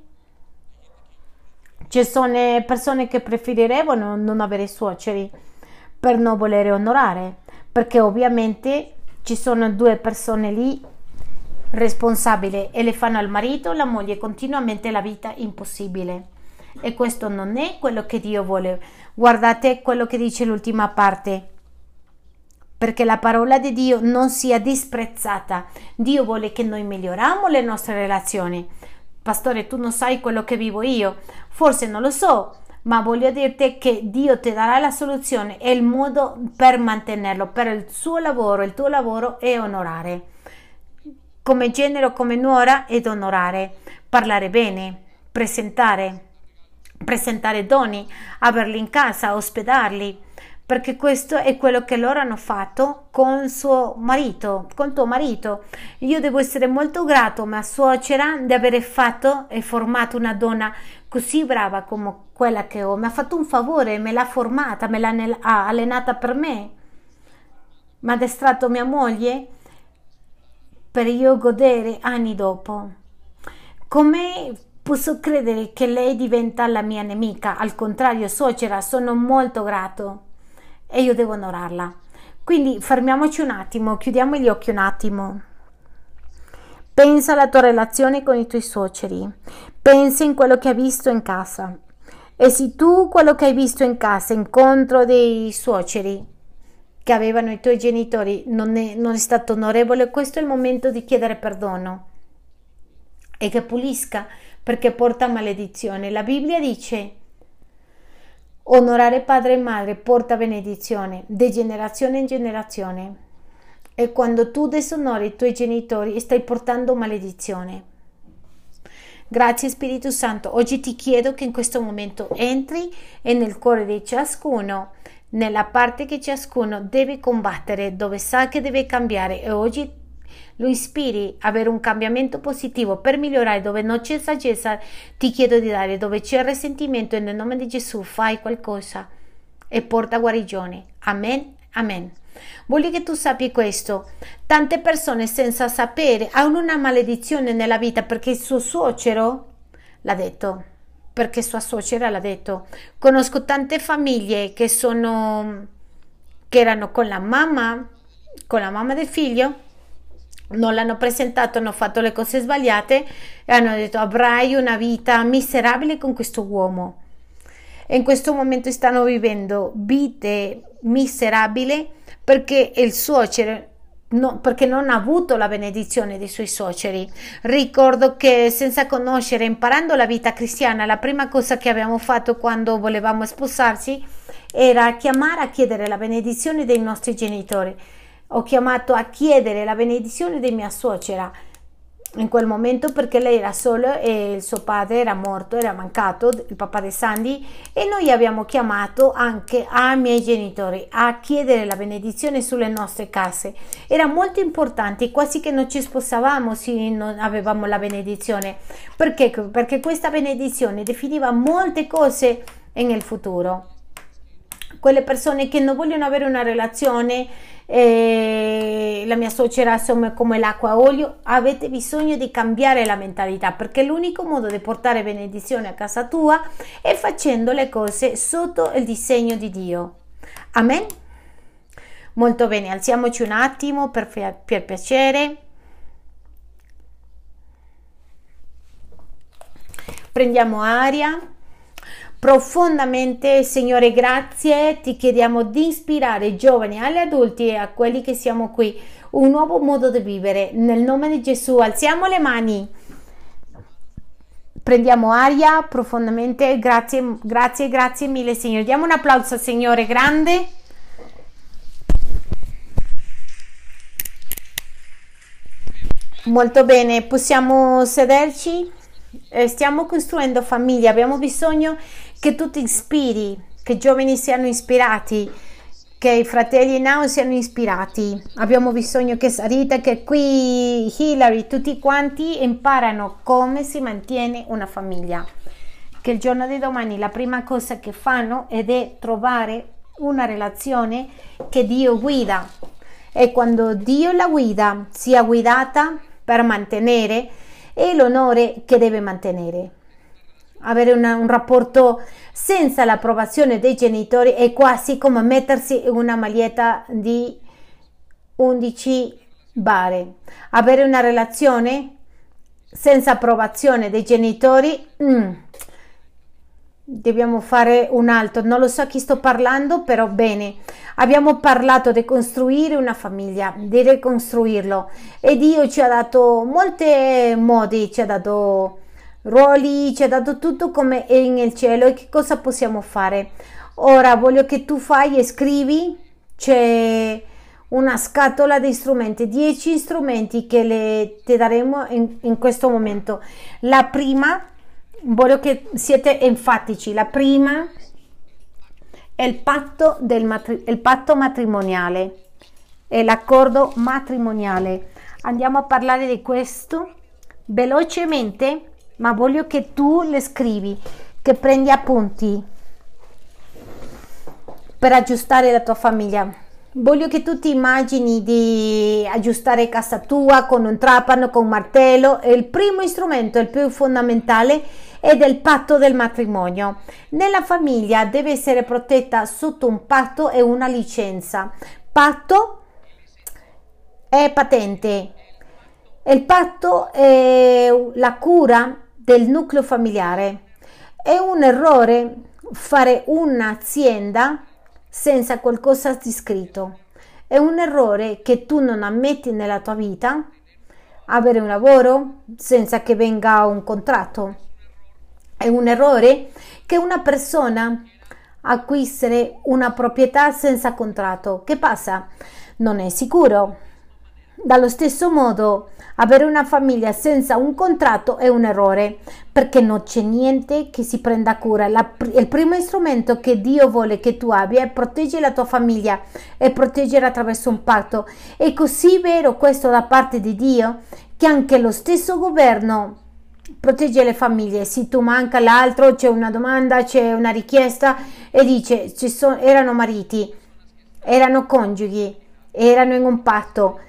Ci sono persone che preferirebbero non avere suoceri per non volere onorare, perché ovviamente ci sono due persone lì responsabili e le fanno al marito, la moglie continuamente la vita impossibile. E questo non è quello che Dio vuole. Guardate quello che dice l'ultima parte. Perché la parola di Dio non sia disprezzata. Dio vuole che noi miglioriamo le nostre relazioni Pastore, tu non sai quello che vivo io. Forse non lo so, ma voglio dirti che Dio ti darà la soluzione e il modo per mantenerlo, per il suo lavoro. Il tuo lavoro è onorare. Come genero, come nuora ed onorare, parlare bene, presentare, presentare doni, averli in casa, ospedarli perché questo è quello che loro hanno fatto con suo marito, con tuo marito. Io devo essere molto grato a mia suocera di aver fatto e formato una donna così brava come quella che ho. Mi ha fatto un favore, me l'ha formata, me l'ha allenata per me. Mi ha addestrato mia moglie per io godere anni dopo. Come posso credere che lei diventa la mia nemica? Al contrario, suocera, sono molto grato e io devo onorarla. Quindi fermiamoci un attimo, chiudiamo gli occhi un attimo. Pensa alla tua relazione con i tuoi suoceri, pensa in quello che hai visto in casa. E se tu quello che hai visto in casa, incontro dei suoceri che avevano i tuoi genitori, non è, non è stato onorevole, questo è il momento di chiedere perdono e che pulisca perché porta maledizione. La Bibbia dice Onorare padre e madre porta benedizione di generazione in generazione. E quando tu disonori i tuoi genitori stai portando maledizione. Grazie Spirito Santo. Oggi ti chiedo che in questo momento entri e nel cuore di ciascuno, nella parte che ciascuno deve combattere, dove sa che deve cambiare e oggi lo ispiri a avere un cambiamento positivo per migliorare dove non c'è saggezza, ti chiedo di dare dove c'è risentimento nel nome di Gesù fai qualcosa e porta guarigione. Amen. Amen. Voglio che tu sappi questo. Tante persone senza sapere hanno una maledizione nella vita perché il suo suocero l'ha detto, perché sua suocera l'ha detto. Conosco tante famiglie che sono che erano con la mamma, con la mamma del figlio non l'hanno presentato, hanno fatto le cose sbagliate e hanno detto avrai una vita miserabile con questo uomo. E in questo momento stanno vivendo vite miserabili perché il suocero No, perché non ha avuto la benedizione dei suoi suoceri. Ricordo che senza conoscere, imparando la vita cristiana, la prima cosa che abbiamo fatto quando volevamo sposarci era chiamare a chiedere la benedizione dei nostri genitori. Ho chiamato a chiedere la benedizione di mia suocera in quel momento perché lei era sola e il suo padre era morto, era mancato, il papà di Sandy e noi abbiamo chiamato anche ai miei genitori a chiedere la benedizione sulle nostre case. Era molto importante, quasi che non ci sposavamo se non avevamo la benedizione. Perché? Perché questa benedizione definiva molte cose nel futuro. Quelle persone che non vogliono avere una relazione eh, la mia suocera insomma come l'acqua a olio, avete bisogno di cambiare la mentalità perché l'unico modo di portare benedizione a casa tua è facendo le cose sotto il disegno di Dio. Amen. Molto bene, alziamoci un attimo per, per piacere. Prendiamo aria. Profondamente, Signore, grazie, ti chiediamo di ispirare i giovani, agli adulti e a quelli che siamo qui un nuovo modo di vivere. Nel nome di Gesù, alziamo le mani. Prendiamo aria profondamente, grazie, grazie, grazie mille Signore. Diamo un applauso Signore grande. Molto bene, possiamo sederci? Eh, stiamo costruendo famiglia, abbiamo bisogno che tu ti ispiri, che i giovani siano ispirati, che i fratelli Now siano ispirati. Abbiamo bisogno che Sarita, che qui Hillary, tutti quanti imparano come si mantiene una famiglia. Che il giorno di domani la prima cosa che fanno è trovare una relazione che Dio guida e quando Dio la guida sia guidata per mantenere l'onore che deve mantenere avere una, un rapporto senza l'approvazione dei genitori è quasi come mettersi una maglietta di 11 bare. Avere una relazione senza approvazione dei genitori, mm, dobbiamo fare un altro. Non lo so a chi sto parlando, però bene. Abbiamo parlato di costruire una famiglia, di ricostruirlo e Dio ci ha dato molti modi, ci ha dato ruoli, ci ha dato tutto come è nel cielo e che cosa possiamo fare. Ora voglio che tu fai e scrivi, c'è una scatola di strumenti, 10 strumenti che le, ti daremo in, in questo momento. La prima, voglio che siete enfatici, la prima è il patto, del matri- il patto matrimoniale, è l'accordo matrimoniale. Andiamo a parlare di questo velocemente ma voglio che tu le scrivi, che prendi appunti per aggiustare la tua famiglia. Voglio che tu ti immagini di aggiustare casa tua con un trapano, con un martello. Il primo strumento, il più fondamentale, è del patto del matrimonio. Nella famiglia deve essere protetta sotto un patto e una licenza. Patto è patente. Il patto è la cura del nucleo familiare. È un errore fare un'azienda senza qualcosa di scritto. È un errore che tu non ammetti nella tua vita avere un lavoro senza che venga un contratto. È un errore che una persona acquisire una proprietà senza contratto. Che passa? Non è sicuro. Dallo stesso modo, avere una famiglia senza un contratto è un errore perché non c'è niente che si prenda cura. La, il primo strumento che Dio vuole che tu abbia è proteggere la tua famiglia e proteggere attraverso un patto. È così vero questo da parte di Dio che anche lo stesso governo protegge le famiglie. Se tu manca l'altro, c'è una domanda, c'è una richiesta e dice ci sono, erano mariti, erano coniughi, erano in un patto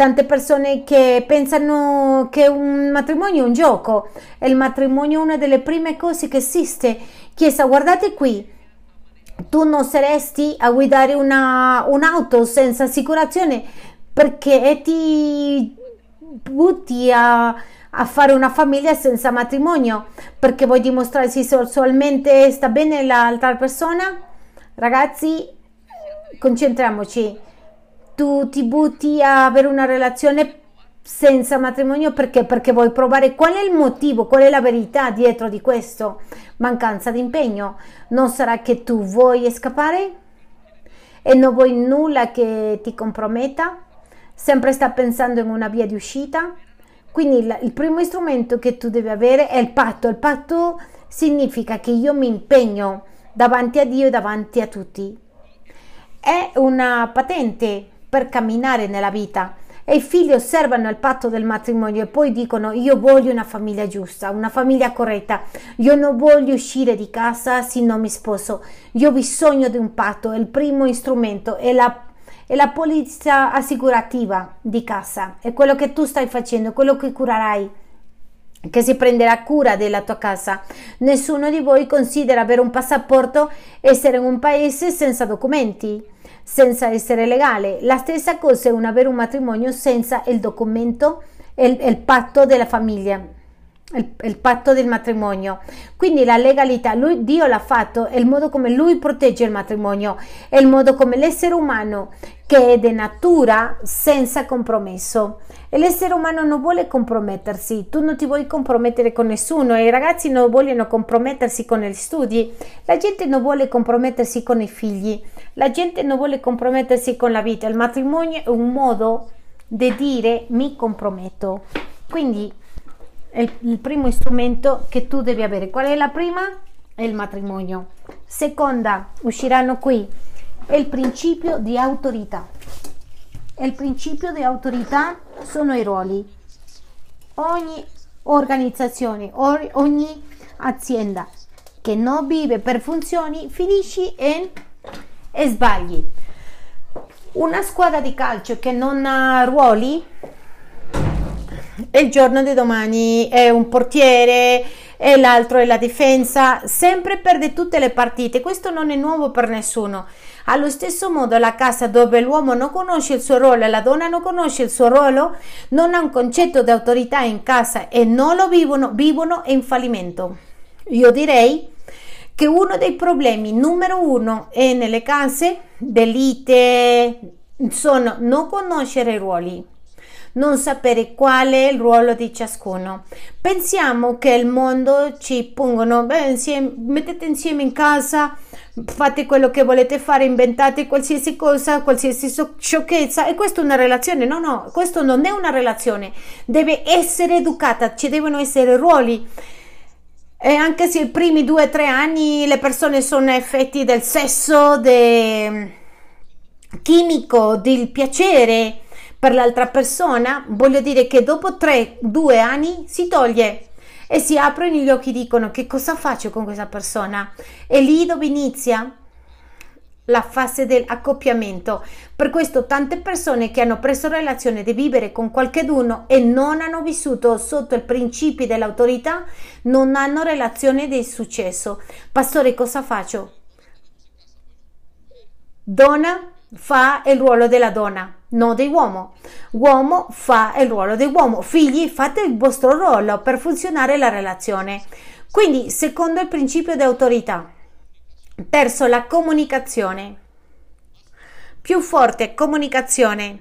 tante persone che pensano che un matrimonio è un gioco e il matrimonio è una delle prime cose che esiste. Chiesa, guardate qui, tu non saresti a guidare una, un'auto senza assicurazione perché ti butti a, a fare una famiglia senza matrimonio perché vuoi dimostrare se sessualmente sta bene l'altra persona? Ragazzi, concentriamoci. Tu ti butti a avere una relazione senza matrimonio perché? Perché vuoi provare qual è il motivo, qual è la verità dietro di questo? Mancanza di impegno. Non sarà che tu vuoi scappare e non vuoi nulla che ti comprometta? Sempre sta pensando in una via di uscita? Quindi il, il primo strumento che tu devi avere è il patto. Il patto significa che io mi impegno davanti a Dio e davanti a tutti. È una patente per camminare nella vita. E i figli osservano il patto del matrimonio e poi dicono io voglio una famiglia giusta, una famiglia corretta, io non voglio uscire di casa se non mi sposo, io ho bisogno di un patto, il primo strumento è la, è la polizia assicurativa di casa, è quello che tu stai facendo, quello che curerai che si prenderà cura della tua casa. Nessuno di voi considera avere un passaporto essere in un paese senza documenti senza essere legale. La stessa cosa è un avere un matrimonio senza il documento, il, il patto della famiglia. Il, il, patto del matrimonio quindi la legalità lui, Dio l'ha fatto è il modo come lui protegge il matrimonio è il modo come l'essere umano che è di natura senza compromesso e l'essere umano non vuole compromettersi tu non ti vuoi compromettere con nessuno e i ragazzi non vogliono compromettersi con gli studi la gente non vuole compromettersi con i figli la gente non vuole compromettersi con la vita il matrimonio è un modo di dire mi comprometto quindi è il, primo strumento che tu devi avere. Qual è la prima? È il matrimonio. Seconda, usciranno qui, è il principio di autorità. E il principio di autorità sono i ruoli. Ogni organizzazione, ogni azienda che non vive per funzioni finisce in e sbagli. Una squadra di calcio che non ha ruoli il giorno di domani è un portiere e l'altro è la difesa, sempre perde tutte le partite. Questo non è nuovo per nessuno. Allo stesso modo la casa dove l'uomo non conosce il suo ruolo e la donna non conosce il suo ruolo, non ha un concetto di autorità in casa e non lo vivono, vivono in fallimento. Io direi che uno dei problemi numero uno è nelle case d'elite sono non conoscere i ruoli non sapere qual è il ruolo di ciascuno. Pensiamo che il mondo ci pongono, beh, insieme, mettete insieme in casa, fate quello che volete fare, inventate qualsiasi cosa, qualsiasi sciocchezza e questa è una relazione. No, no, questo non è una relazione, deve essere educata, ci devono essere ruoli. E anche se i primi due o tre anni le persone sono effetti del sesso, del chimico, del piacere, per l'altra persona, voglio dire che dopo tre, due anni si toglie e si aprono gli occhi e dicono che cosa faccio con questa persona. E lì dove inizia la fase dell'accoppiamento. Per questo tante persone che hanno preso relazione di vivere con qualcuno e non hanno vissuto sotto i principi dell'autorità non hanno relazione di successo. Pastore, cosa faccio? Donna fa il ruolo della donna, non dell'uomo. Uomo fa il ruolo dell'uomo. Figli, fate il vostro ruolo per funzionare la relazione. Quindi, secondo il principio di autorità, terzo, la comunicazione. Più forte comunicazione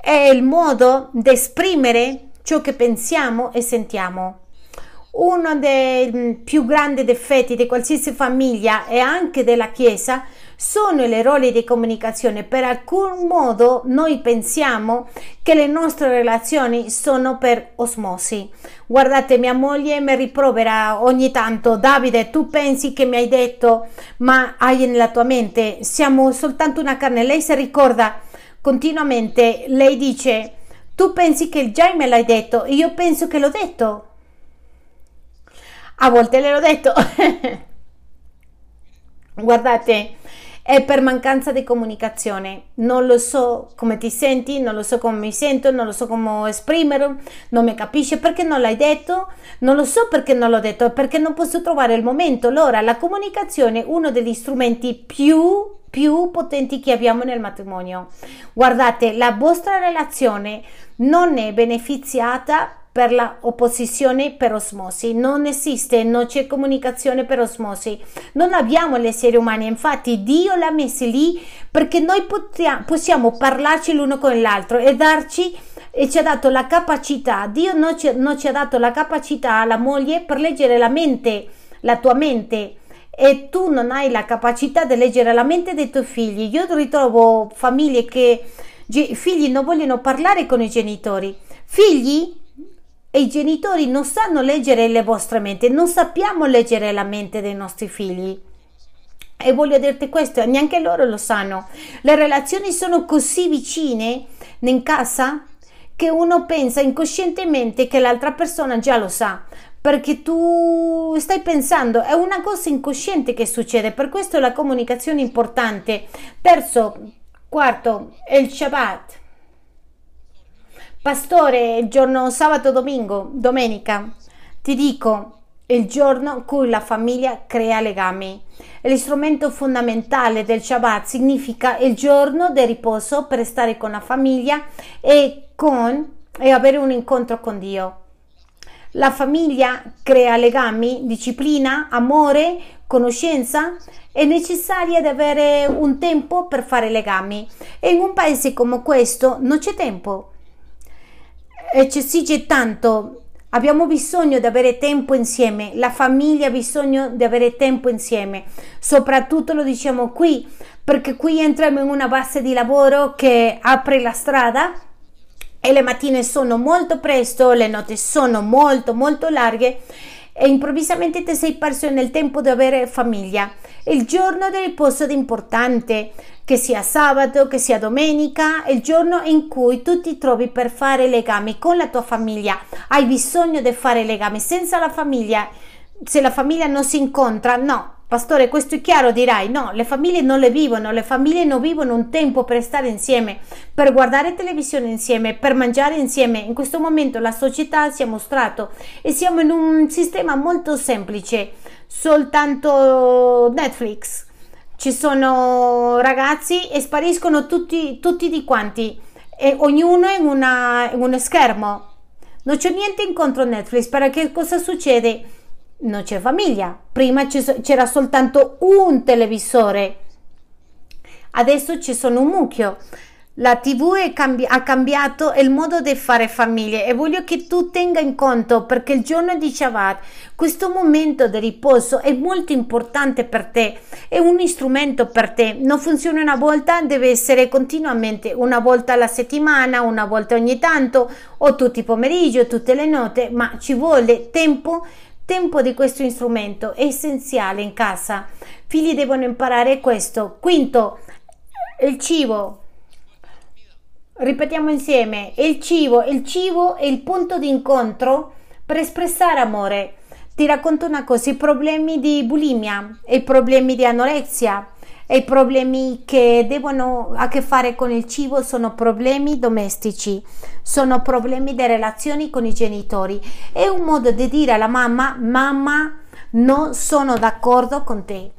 è il modo di esprimere ciò che pensiamo e sentiamo. Uno dei più grandi difetti di qualsiasi famiglia e anche della Chiesa sono le role di comunicazione. Per alcun modo noi pensiamo che le nostre relazioni sono per osmosi. Guardate, mia moglie mi riprovera ogni tanto, Davide, tu pensi che mi hai detto, ma hai nella tua mente, siamo soltanto una carne. Lei si ricorda continuamente, lei dice, tu pensi che già me l'hai detto, io penso che l'ho detto. A volte le l'ho detto. *laughs* Guardate, è per mancanza di comunicazione. Non lo so come ti senti, non lo so come mi sento, non lo so come esprimere, non mi capisce perché non l'hai detto, non lo so perché non l'ho detto, perché non posso trovare il momento. Allora, la comunicazione è uno degli strumenti più più potenti che abbiamo nel matrimonio. Guardate, la vostra relazione non è beneficiata per la opposizione per osmosi. Non esiste, non c'è comunicazione per osmosi. Non abbiamo gli esseri umani, infatti Dio l'ha messo lì perché noi potiamo, possiamo parlarci l'uno con l'altro e darci e ci ha dato la capacità, Dio non ci, non ci ha dato la capacità alla moglie per leggere la mente, la tua mente e tu non hai la capacità di leggere la mente dei tuoi figli. Io ritrovo famiglie che i figli non vogliono parlare con i genitori. Figli e i genitori non sanno leggere le vostre menti, non sappiamo leggere la mente dei nostri figli. E voglio dirti questo, neanche loro lo sanno. Le relazioni sono così vicine in casa che uno pensa incoscientemente che l'altra persona già lo sa, perché tu stai pensando, è una cosa incosciente che succede, per questo la comunicazione è importante. Terzo, quarto, è il Shabbat. Pastore, il giorno sabato, domingo, domenica, ti dico, il giorno in cui la famiglia crea legami. L'istrumento fondamentale del Shabbat significa il giorno di riposo per stare con la famiglia e, con, e avere un incontro con Dio. La famiglia crea legami, disciplina, amore, conoscenza. È necessario avere un tempo per fare legami e in un paese come questo non c'è tempo esige tanto. Abbiamo bisogno di avere tempo insieme, la famiglia ha bisogno di avere tempo insieme. Soprattutto lo diciamo qui, perché qui entriamo in una base di lavoro che apre la strada e le mattine sono molto presto, le notti sono molto molto larghe e improvvisamente ti sei perso nel tempo di avere famiglia. Il giorno del riposo è importante, che sia sabato, che sia domenica, il giorno in cui tu ti trovi per fare legami con la tua famiglia. Hai bisogno di fare legami senza la famiglia. Se la famiglia non si incontra, no, Pastore, questo è chiaro, dirai, no, le famiglie non le vivono, le famiglie non vivono un tempo per stare insieme, per guardare televisione insieme, per mangiare insieme. In questo momento la società si è mostrato e siamo in un sistema molto semplice, soltanto Netflix. Ci sono ragazzi e spariscono tutti, tutti di quanti, e ognuno in, una, in uno schermo. Non c'è niente in contro Netflix, perché cosa succede? Non c'è famiglia. Prima c'era soltanto un televisore, adesso ci sono un mucchio. La TV cambi- ha cambiato il modo di fare famiglie e voglio che tu tenga in conto perché il giorno di Shabbat, questo momento di riposo è molto importante per te, è un strumento per te. Non funziona una volta, deve essere continuamente una volta alla settimana, una volta ogni tanto o tutti i pomeriggi tutte le notte, ma ci vuole tempo tempo di questo strumento è essenziale in casa. Figli devono imparare questo. Quinto, il cibo. Ripetiamo insieme, il cibo, il cibo è il punto di incontro per espressare amore. Ti racconto una cosa, i problemi di bulimia, i problemi di anorexia, e i problemi che devono a che fare con il cibo sono problemi domestici, sono problemi di relazioni con i genitori. È un modo di dire alla mamma, mamma, non sono d'accordo con te.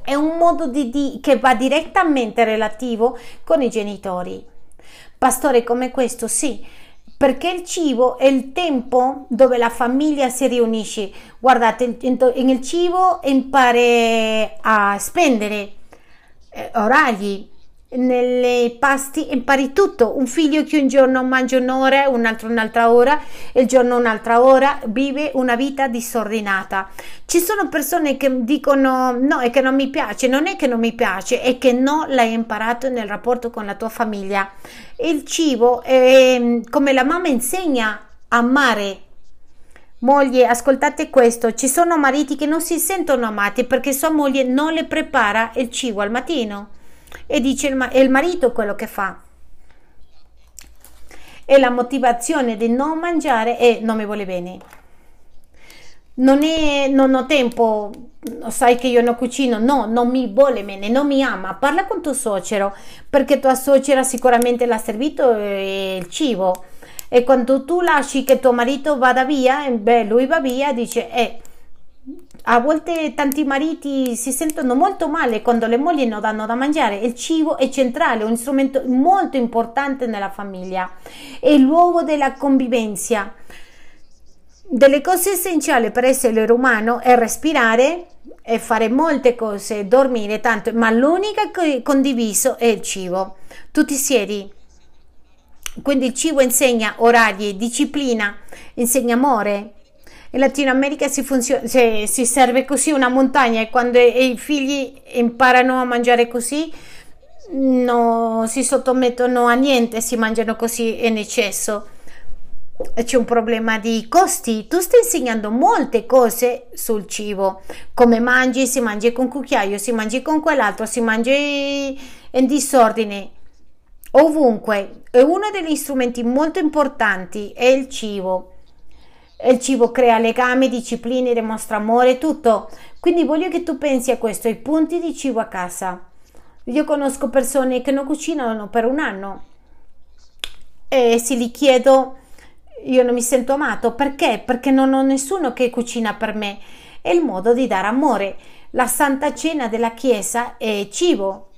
È un modo di, di che va direttamente relativo con i genitori. Pastore come questo, sì, perché il cibo è il tempo dove la famiglia si riunisce. Guardate, in il cibo impari a spendere eh, orari, nelle pasti impari tutto. Un figlio che un giorno mangia un'ora, un altro un'altra ora, il giorno un'altra ora, vive una vita disordinata. Ci sono persone che dicono no, è che non mi piace, non è che non mi piace, è che non l'hai imparato nel rapporto con la tua famiglia. Il cibo è come la mamma insegna a amare Moglie, ascoltate questo, ci sono mariti che non si sentono amati perché sua moglie non le prepara il cibo al mattino e dice il, è il marito quello che fa. E la motivazione di non mangiare è non mi vuole bene. Non, è, non ho tempo, sai che io non cucino, no, non mi vuole bene, non mi ama. Parla con tuo suocero perché tua suocera sicuramente l'ha servito eh, il cibo e quando tu lasci che tuo marito vada via, beh, lui va via, dice, eh, a volte tanti mariti si sentono molto male quando le mogli non danno da mangiare. Il cibo è centrale, un strumento molto importante nella famiglia, è il luogo della convivenza. Delle cose essenziali per essere umano è respirare e fare molte cose, dormire tanto, ma l'unica che condiviso è il cibo. Tu ti siedi. Quindi il cibo insegna orari, disciplina, insegna amore, in Latino America si, funziona, cioè, si serve così una montagna e quando i figli imparano a mangiare così non si sottomettono a niente, si mangiano così in eccesso. C'è un problema di costi. Tu stai insegnando molte cose sul cibo. Come mangi, si mangia con cucchiaio, si mangia con quell'altro, si mangia in disordine. Ovunque. E uno degli strumenti molto importanti è il cibo il cibo crea legami, discipline, dimostra amore, tutto. Quindi voglio che tu pensi a questo, ai punti di cibo a casa. Io conosco persone che non cucinano per un anno e se li chiedo io non mi sento amato. Perché? Perché non ho nessuno che cucina per me. È il modo di dare amore. La Santa Cena della Chiesa è cibo.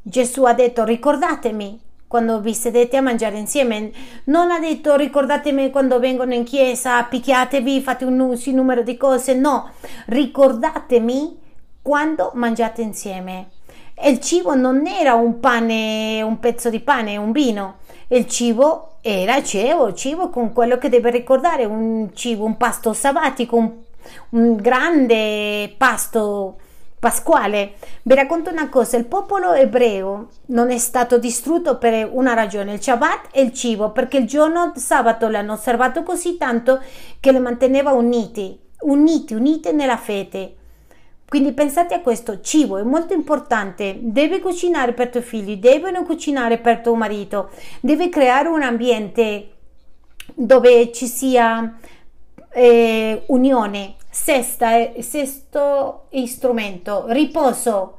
Gesù ha detto ricordatemi, quando vi sedete a mangiare insieme. Non ha detto ricordatemi quando vengono in chiesa, picchiatevi, fate un numero di cose. No, ricordatemi quando mangiate insieme. E il cibo non era un pane, un pezzo di pane, un vino. Il cibo era cibo, cibo con quello che deve ricordare, un cibo, un pasto sabbatico, un, un grande pasto Pasquale, vi racconto una cosa, il popolo ebreo non è stato distrutto per una ragione, il Shabbat è il cibo, perché il giorno sabato l'hanno osservato così tanto che le manteneva uniti, uniti, uniti nella fede. Quindi pensate a questo, cibo è molto importante, devi cucinare per i tuoi figli, devono cucinare per tuo marito, devi creare un ambiente dove ci sia eh, unione, Sesta, sesto strumento, riposo.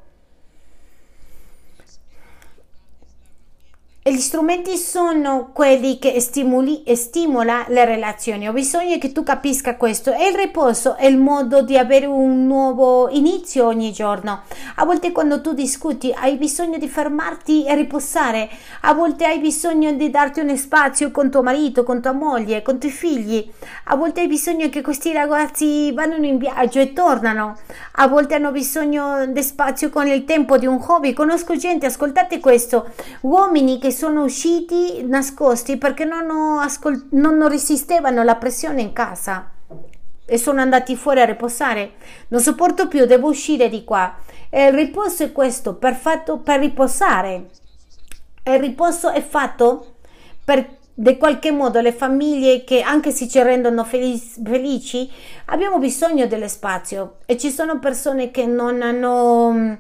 Gli strumenti sono quelli che stimoli e stimola le relazioni. Ho bisogno che tu capisca questo. E il riposo è il modo di avere un nuovo inizio ogni giorno. A volte quando tu discuti hai bisogno di fermarti e riposare. A volte hai bisogno di darti uno spazio con tuo marito, con tua moglie, con i tuoi figli. A volte hai bisogno che questi ragazzi vadano in viaggio e tornano. A volte hanno bisogno di spazio con il tempo di un hobby. Conosco gente, ascoltate questo, uomini che sono usciti nascosti perché non, ascol- non resistevano alla pressione in casa e sono andati fuori a riposare. Non sopporto più, devo uscire di qua. E il riposo è questo, per, fatto, per riposare. Il riposo è fatto per in qualche modo le famiglie che anche se ci rendono felici, felici abbiamo bisogno dello spazio e ci sono persone che non hanno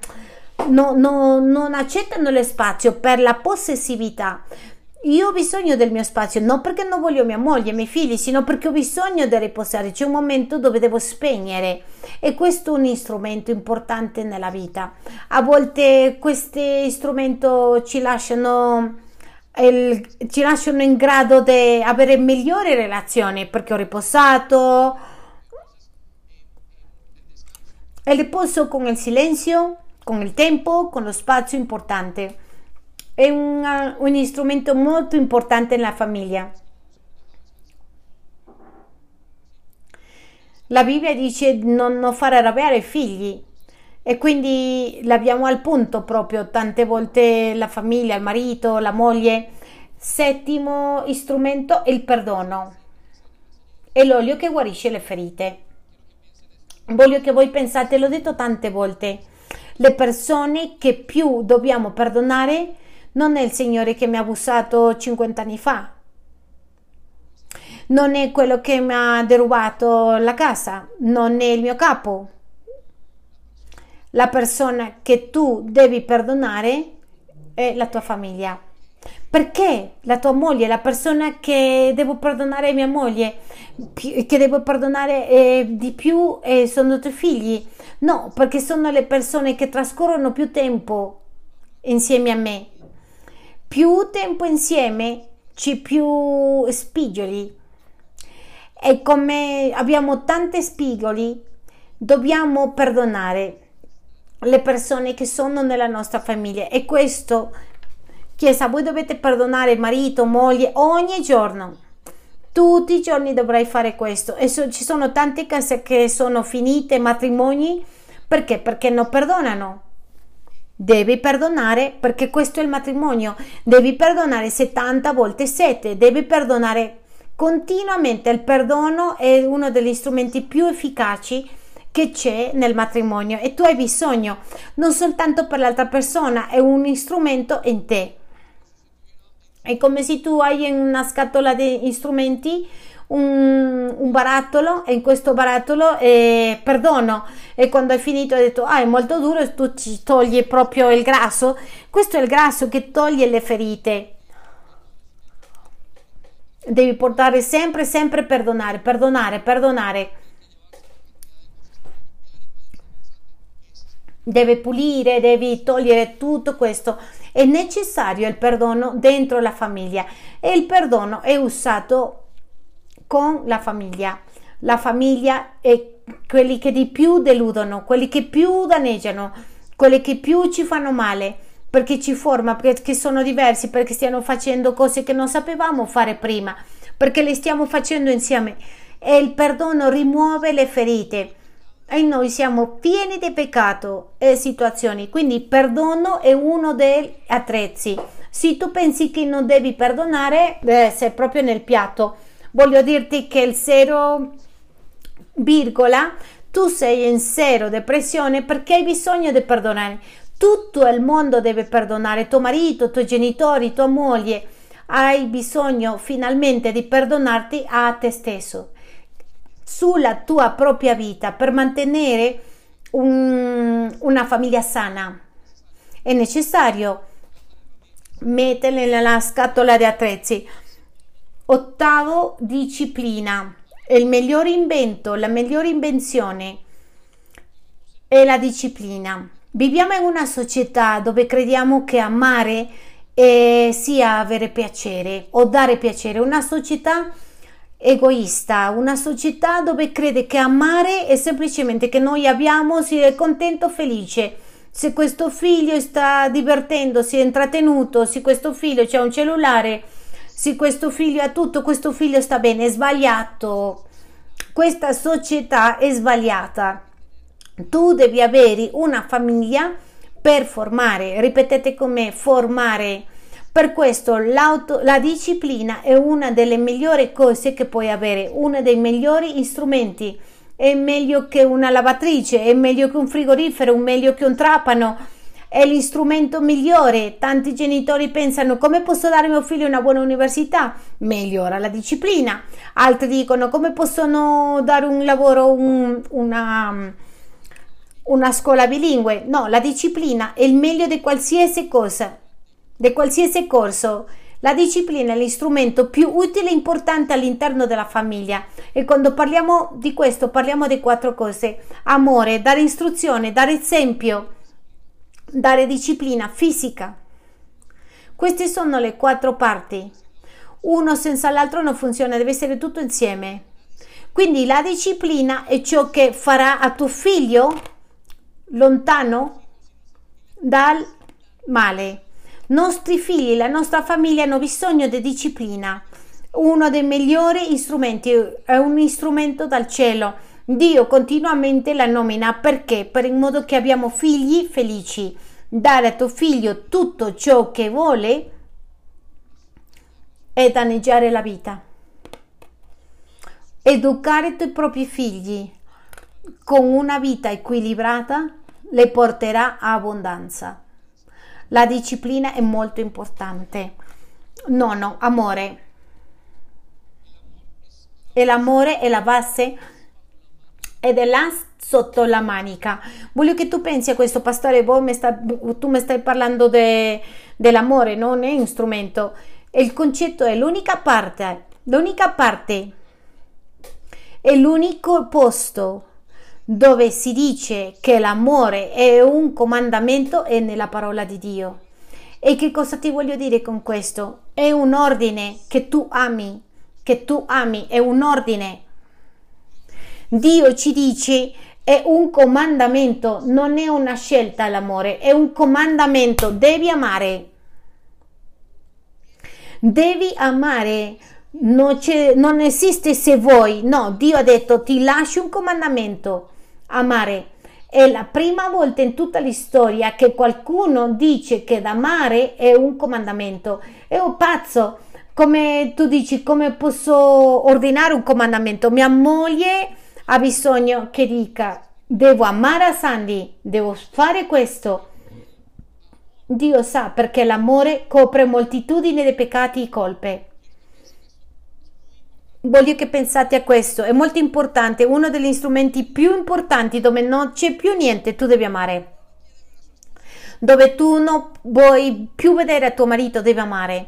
no, no, non accettano lo spazio per la possessività. Io ho bisogno del mio spazio, non perché non voglio mia moglie, i miei figli, sino perché ho bisogno di riposare. C'è un momento dove devo spegnere e questo è un strumento importante nella vita. A volte questi strumenti ci lasciano, il, ci lasciano in grado di avere migliori relazioni perché ho riposato. E riposo con il silenzio con il tempo, con lo spazio importante. È un, un strumento molto importante nella famiglia. La Bibbia dice non, non fare arrabbiare i figli e quindi l'abbiamo al punto proprio tante volte la famiglia, il marito, la moglie. Settimo strumento è il perdono. È l'olio che guarisce le ferite. Voglio che voi pensate, l'ho detto tante volte, le persone che più dobbiamo perdonare non è il Signore che mi ha abusato 50 anni fa, non è quello che mi ha derubato la casa, non è il mio capo. La persona che tu devi perdonare è la tua famiglia. Perché la tua moglie, la persona che devo perdonare mia moglie, che devo perdonare eh, di più eh, sono i tuoi figli? No, perché sono le persone che trascorrono più tempo insieme a me. Più tempo insieme, ci più spigoli. E come abbiamo tante spigoli, Dobbiamo perdonare le persone che sono nella nostra famiglia e questo, Chiesa, voi dovete perdonare marito, moglie ogni giorno. Tutti i giorni dovrai fare questo e so, ci sono tante case che sono finite, matrimoni, perché? Perché non perdonano. Devi perdonare perché questo è il matrimonio. Devi perdonare 70 volte 7, devi perdonare continuamente. Il perdono è uno degli strumenti più efficaci che c'è nel matrimonio e tu hai bisogno non soltanto per l'altra persona, è un strumento in te. È come se tu hai in una scatola di strumenti un, un, barattolo e in questo barattolo eh, perdono. E quando hai finito hai detto ah è molto duro e tu ci togli proprio il grasso. Questo è il grasso che toglie le ferite. Devi portare sempre sempre perdonare perdonare perdonare deve pulire devi togliere tutto questo è necessario il perdono dentro la famiglia e il perdono è usato con la famiglia. La famiglia è quelli che di più deludono, quelli che più danneggiano, quelli che più ci fanno male, perché ci forma, perché sono diversi, perché stiamo facendo cose che non sapevamo fare prima, perché le stiamo facendo insieme. E il perdono rimuove le ferite. E noi siamo pieni di peccato e situazioni, quindi il perdono è uno degli attrezzi. Se tu pensi che non devi perdonare, eh, sei proprio nel piatto. Voglio dirti che il zero virgola tu sei in zero depressione perché hai bisogno di perdonare. Tutto il mondo deve perdonare tuo marito, i tuoi genitori, tua moglie. Hai bisogno finalmente di perdonarti a te stesso sulla tua propria vita per mantenere un, una famiglia sana è necessario metterle nella scatola di attrezzi Ottavo, disciplina. Il miglior invento, la migliore invenzione è la disciplina. Viviamo in una società dove crediamo che amare eh, sia avere piacere o dare piacere, una società egoista, una società dove crede che amare è semplicemente che noi abbiamo, si è contento, felice. Se questo figlio sta divertendo, si è intrattenuto, se questo figlio c'è un cellulare, se questo figlio ha tutto, questo figlio sta bene, è sbagliato. Questa società è sbagliata. Tu devi avere una famiglia per formare, ripetete con me, formare. Per questo la disciplina è una delle migliori cose che puoi avere, uno dei migliori strumenti. È meglio che una lavatrice, è meglio che un frigorifero, è meglio che un trapano è l'istrumento migliore. Tanti genitori pensano come posso dare a mio figlio una buona università? Migliora la disciplina. Altri dicono come possono dare un lavoro, un, una, una scuola bilingue. No, la disciplina è il meglio di qualsiasi cosa, di qualsiasi corso. La disciplina è l'istrumento più utile e importante all'interno della famiglia e quando parliamo di questo parliamo di quattro cose. Amore, dare istruzione, dare esempio, dare disciplina fisica. Queste sono le quattro parti. Uno senza l'altro non funziona, deve essere tutto insieme. Quindi la disciplina è ciò che farà a tuo figlio lontano dal male. Nostri figli, la nostra famiglia hanno bisogno di disciplina. Uno dei migliori strumenti è un strumento dal cielo Dio continuamente la nomina perché? Per il modo che abbiamo figli felici. Dare a tuo figlio tutto ciò che vuole è danneggiare la vita. Educare i tuoi propri figli con una vita equilibrata le porterà a abbondanza. La disciplina è molto importante. Nono, amore. E l'amore è la base ed è là sotto la manica. Voglio che tu pensi a questo, pastore, mi sta, tu mi stai parlando de, dell'amore, non è un strumento. Il concetto è l'unica parte, l'unica parte, è l'unico posto dove si dice che l'amore è un comandamento è nella parola di Dio. E che cosa ti voglio dire con questo? È un ordine che tu ami, che tu ami, è un ordine Dio ci dice è un comandamento, non è una scelta l'amore, è un comandamento, devi amare. Devi amare, non, non esiste se vuoi, no, Dio ha detto ti lascio un comandamento, amare. È la prima volta in tutta la storia che qualcuno dice che da amare è un comandamento. È un pazzo. Come tu dici, come posso ordinare un comandamento? Mia moglie ha bisogno che dica devo amare a Sandy, devo fare questo. Dio sa perché l'amore copre moltitudine di peccati e colpe. Voglio che pensate a questo, è molto importante, uno degli strumenti più importanti dove non c'è più niente, tu devi amare. Dove tu non vuoi più vedere tuo marito, devi amare.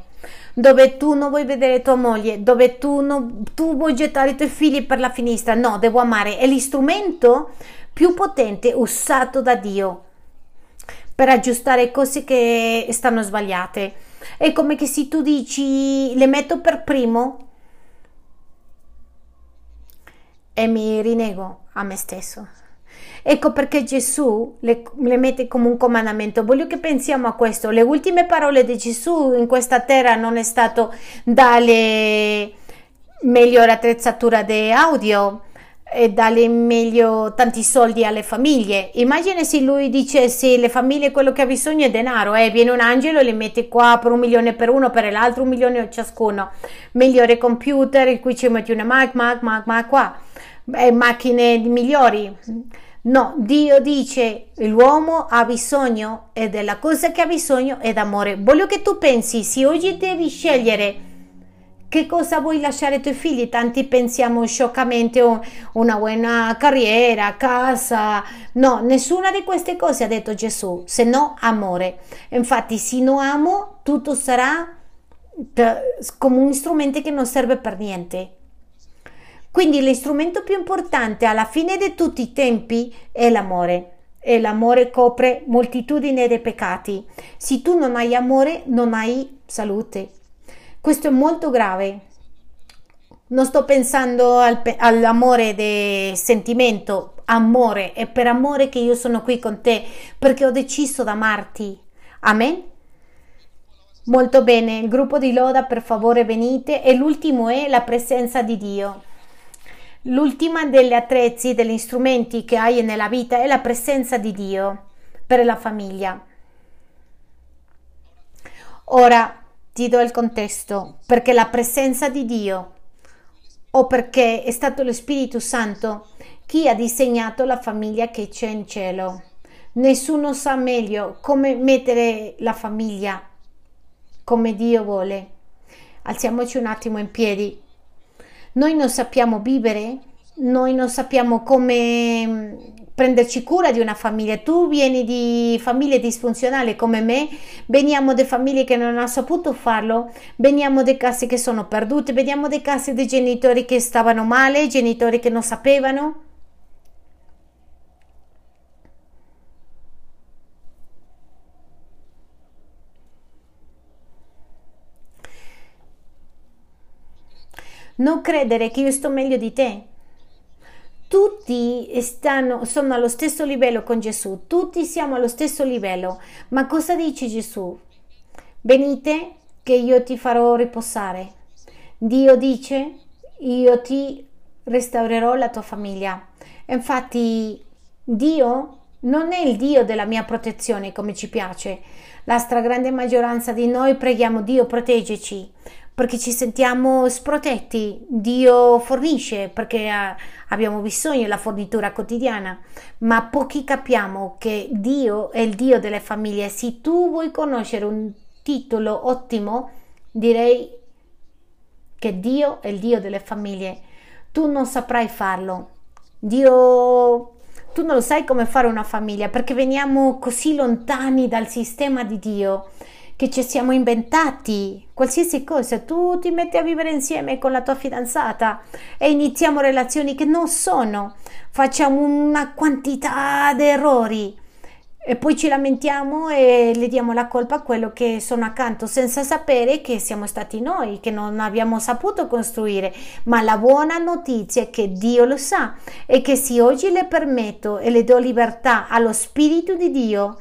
Dove tu non vuoi vedere tua moglie, dove tu, non, tu vuoi gettare i tuoi figli per la finestra, no, devo amare. È l'istrumento più potente usato da Dio per aggiustare cose che stanno sbagliate. È come che se tu dici le metto per primo, e mi rinego a me stesso. Ecco perché Gesù le, le, mette come un comandamento. Voglio che pensiamo a questo. Le ultime parole di Gesù in questa terra non è stato dare migliore attrezzatura di audio e dare meglio tanti soldi alle famiglie. Immagina se lui dicesse le famiglie quello che ha bisogno è denaro, eh, viene un angelo e le mette qua per un milione per uno, per l'altro un milione ciascuno. Migliore computer, in cui ci metti una Mac, Mac, Mac, Mac qua eh, macchine migliori. No, Dio dice l'uomo ha bisogno e della cosa che ha bisogno è d'amore. Voglio che tu pensi, se oggi devi scegliere che cosa vuoi lasciare ai tuoi figli, tanti pensiamo scioccamente una buona carriera, casa. No, nessuna di queste cose ha detto Gesù, se no amore. Infatti, se non amo, tutto sarà come un strumento che non serve per niente. Quindi l'istrumento più importante alla fine di tutti i tempi è l'amore e l'amore copre moltitudine di peccati. Se tu non hai amore, non hai salute. Questo è molto grave. Non sto pensando al, all'amore del sentimento, amore, è per amore che io sono qui con te, perché ho deciso di amarti. Amen? Molto bene, il gruppo di Loda per favore venite e l'ultimo è la presenza di Dio. L'ultima delle attrezzi, degli strumenti che hai nella vita è la presenza di Dio per la famiglia. Ora ti do il contesto, perché la presenza di Dio o perché è stato lo Spirito Santo chi ha disegnato la famiglia che c'è in cielo. Nessuno sa meglio come mettere la famiglia come Dio vuole. Alziamoci un attimo in piedi. Noi non sappiamo vivere, noi non sappiamo come prenderci cura di una famiglia. Tu vieni di famiglie disfunzionali come me, veniamo da famiglie che non hanno saputo farlo, veniamo da case che sono perdute, veniamo da case di genitori che stavano male, genitori che non sapevano. Non credere che io sto meglio di te. Tutti stanno, sono allo stesso livello con Gesù, tutti siamo allo stesso livello. Ma cosa dice Gesù? Venite che io ti farò riposare. Dio dice, io ti restaurerò la tua famiglia. Infatti Dio non è il Dio della mia protezione come ci piace. La stragrande maggioranza di noi preghiamo Dio proteggeci, perché ci sentiamo sprotetti. Dio fornisce perché eh, abbiamo bisogno della fornitura quotidiana, ma pochi capiamo che Dio è il Dio delle famiglie. Se tu vuoi conoscere un titolo ottimo, direi che Dio è il Dio delle famiglie. Tu non saprai farlo. Dio tu non lo sai come fare una famiglia perché veniamo così lontani dal sistema di Dio che ci siamo inventati qualsiasi cosa, tu ti metti a vivere insieme con la tua fidanzata e iniziamo relazioni che non sono, facciamo una quantità di errori. E poi ci lamentiamo e le diamo la colpa a quello che sono accanto senza sapere che siamo stati noi che non abbiamo saputo costruire. Ma la buona notizia è che Dio lo sa e che se oggi le permetto e le do libertà allo Spirito di Dio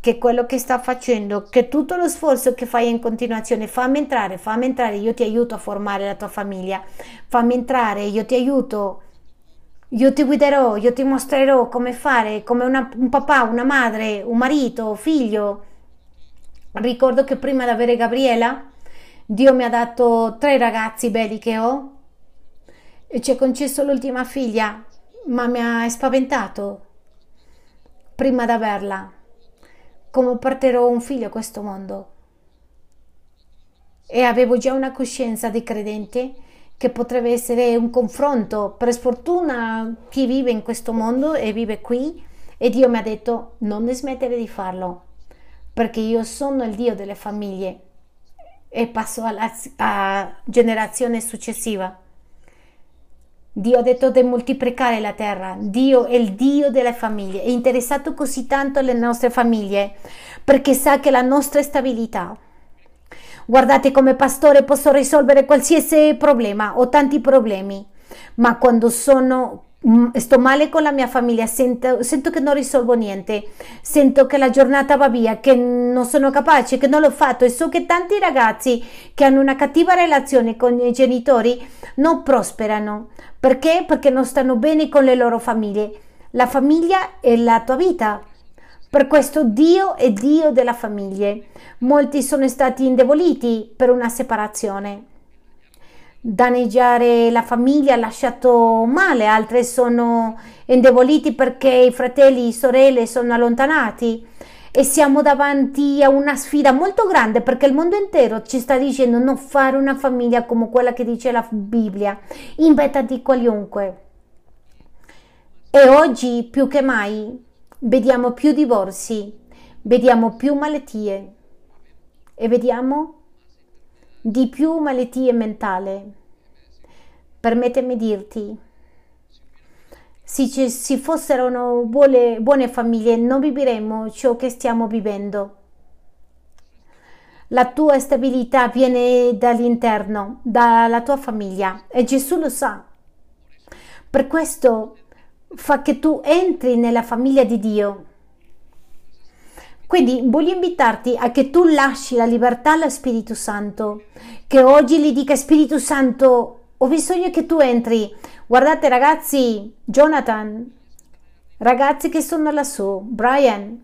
che quello che sta facendo, che tutto lo sforzo che fai in continuazione, fammi entrare, fammi entrare, io ti aiuto a formare la tua famiglia, fammi entrare, io ti aiuto io ti guiderò, io ti mostrerò come fare, come una, un papà, una madre, un marito, figlio. Ricordo che prima di avere Gabriela, Dio mi ha dato tre ragazzi belli che ho e ci ha concesso l'ultima figlia, ma mi ha spaventato prima di averla. Come porterò un figlio a questo mondo? E avevo già una coscienza di credente che potrebbe essere un confronto. Per sfortuna chi vive in questo mondo e vive qui e Dio mi ha detto non smettere di farlo perché io sono il Dio delle famiglie e passo alla, alla generazione successiva. Dio ha detto di moltiplicare la terra, Dio è il Dio delle famiglie, è interessato così tanto alle nostre famiglie perché sa che la nostra stabilità. Guardate come pastore posso risolvere qualsiasi problema, ho tanti problemi, ma quando sono mm, sto male con la mia famiglia, sento, sento, che non risolvo niente, sento che la giornata va via, che non sono capace, che non l'ho fatto. E so che tanti ragazzi che hanno una cattiva relazione con i genitori non prosperano. Perché? Perché non stanno bene con le loro famiglie. La famiglia è la tua vita, per questo Dio è Dio della famiglia. Molti sono stati indeboliti per una separazione. Danneggiare la famiglia ha lasciato male, altri sono indeboliti perché i fratelli e sorelle sono allontanati e siamo davanti a una sfida molto grande perché il mondo intero ci sta dicendo non fare una famiglia come quella che dice la Bibbia, inventati qualunque. E oggi più che mai vediamo più divorzi, vediamo più malattie e vediamo di più malattie mentali. Permettimi dirti, se ci fossero buone, buone famiglie non vivremmo ciò che stiamo vivendo. La tua stabilità viene dall'interno, dalla tua famiglia e Gesù lo sa. Per questo fa che tu entri nella famiglia di Dio. Quindi voglio invitarti a che tu lasci la libertà allo Spirito Santo, che oggi gli dica Spirito Santo, ho bisogno che tu entri. Guardate ragazzi, Jonathan, ragazzi che sono lassù, Brian,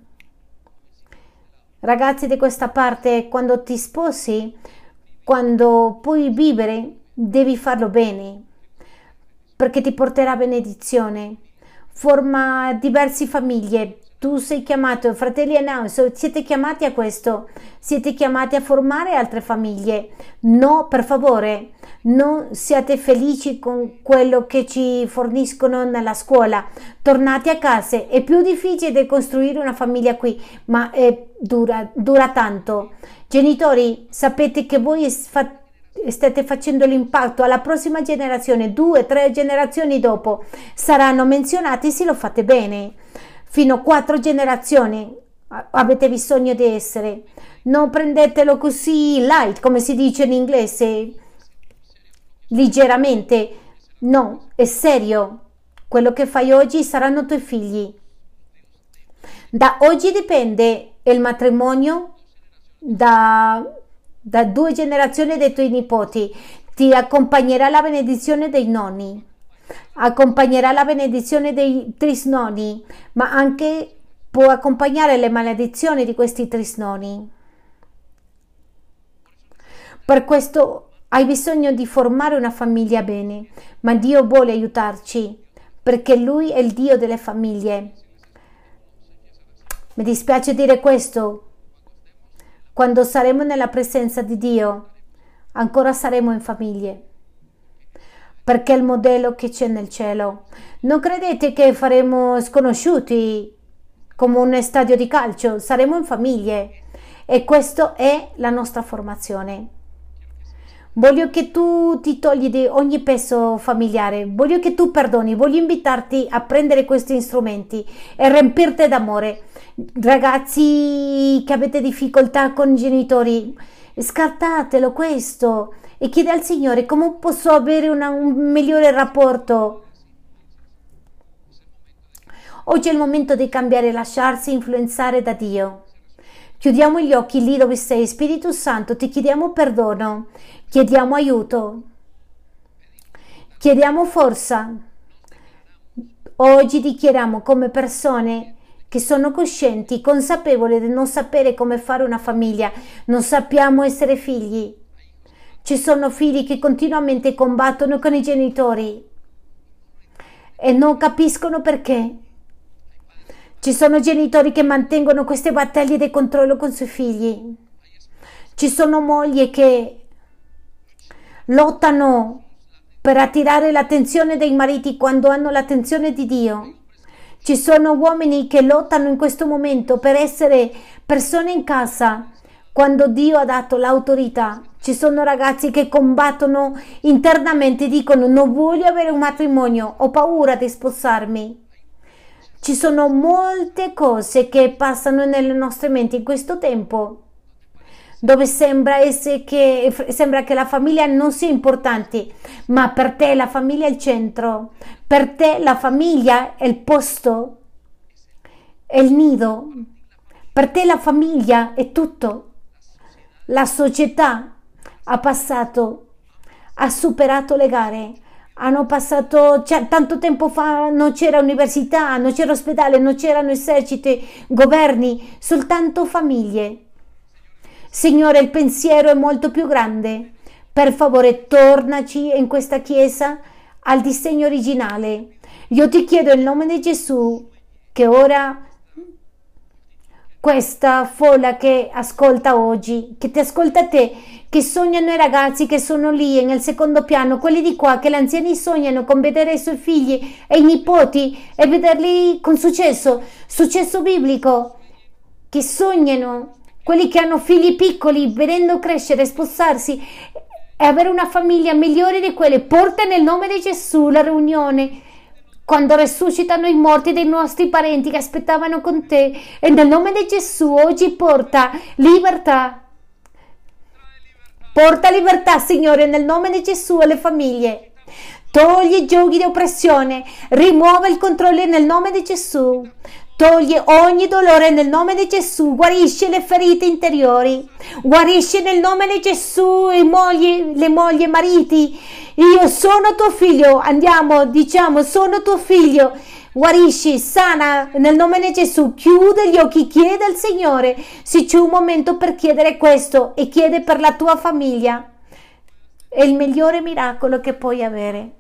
ragazzi di questa parte, quando ti sposi, quando puoi vivere, devi farlo bene, perché ti porterà benedizione. Forma diverse famiglie. Tu sei chiamato, fratelli e no, siete chiamati a questo, siete chiamati a formare altre famiglie. No, per favore, non siate felici con quello che ci forniscono nella scuola. Tornate a casa, è più difficile costruire una famiglia qui, ma dura, dura tanto. Genitori, sapete che voi fate state facendo l'impatto alla prossima generazione, due, tre generazioni dopo, saranno menzionati se lo fate bene. Fino a quattro generazioni avete bisogno di essere. Non prendetelo così light, come si dice in inglese, leggermente. No, è serio. Quello che fai oggi saranno i tuoi figli. Da oggi dipende il matrimonio, da da due generazioni dei tuoi nipoti, ti accompagnerà la benedizione dei nonni, accompagnerà la benedizione dei trisnoni, ma anche può accompagnare le maledizioni di questi trisnoni. Per questo hai bisogno di formare una famiglia bene, ma Dio vuole aiutarci perché Lui è il Dio delle famiglie. Mi dispiace dire questo, quando saremo nella presenza di Dio, ancora saremo in famiglie. Perché è il modello che c'è nel cielo. Non credete che faremo sconosciuti come un stadio di calcio, saremo in famiglie e questa è la nostra formazione. Voglio che tu ti togli di ogni peso familiare, voglio che tu perdoni, voglio invitarti a prendere questi strumenti e riempirti d'amore. Ragazzi che avete difficoltà con i genitori, scartatelo questo e chiede al Signore come posso avere una, un migliore rapporto. Oggi è il momento di cambiare, lasciarsi influenzare da Dio. Chiudiamo gli occhi lì dove sei, Spirito Santo, ti chiediamo perdono, chiediamo aiuto, chiediamo forza. Oggi dichiariamo come persone che sono coscienti, consapevoli di non sapere come fare una famiglia, non sappiamo essere figli. Ci sono figli che continuamente combattono con i genitori e non capiscono perché. Ci sono genitori che mantengono queste battaglie di controllo con i suoi figli. Ci sono mogli che lottano per attirare l'attenzione dei mariti quando hanno l'attenzione di Dio. Ci sono uomini che lottano in questo momento per essere persone in casa quando Dio ha dato l'autorità. Ci sono ragazzi che combattono internamente, dicono non voglio avere un matrimonio, ho paura di sposarmi. Ci sono molte cose che passano nelle nostre menti in questo tempo dove sembra, che, sembra che la famiglia non sia importante, ma per te la famiglia è il centro, per te la famiglia è il posto, è il nido, per te la famiglia è tutto. La società ha passato, ha superato le gare, hanno passato cioè, tanto tempo fa non c'era università, non c'era ospedale, non c'erano eserciti, governi, soltanto famiglie. Signore, il pensiero è molto più grande. Per favore, tornaci in questa chiesa al disegno originale. Io ti chiedo in nome di Gesù che ora questa folla che ascolta oggi, che ti ascolta te, che sognano i ragazzi che sono lì nel secondo piano, quelli di qua, che gli anziani sognano con vedere i suoi figli e i nipoti e vederli con successo, successo biblico, che sognano, quelli che hanno figli piccoli, vedendo crescere, sposarsi e avere una famiglia migliore di quelle, porta nel nome di Gesù la riunione quando resuscitano i morti dei nostri parenti che aspettavano con te e nel nome di Gesù oggi porta libertà. Porta libertà, Signore, nel nome di Gesù alle famiglie. Togli i giochi di oppressione, rimuove il controllo nel nome di Gesù. Toglie ogni dolore nel nome di Gesù, guarisce le ferite interiori, guarisce nel nome di Gesù i mogli, le mogli e mariti. Io sono tuo figlio, andiamo, diciamo, sono tuo figlio. Guarisci, sana nel nome di Gesù, chiude gli occhi, chiede al Signore se c'è un momento per chiedere questo e chiede per la tua famiglia. È il migliore miracolo che puoi avere.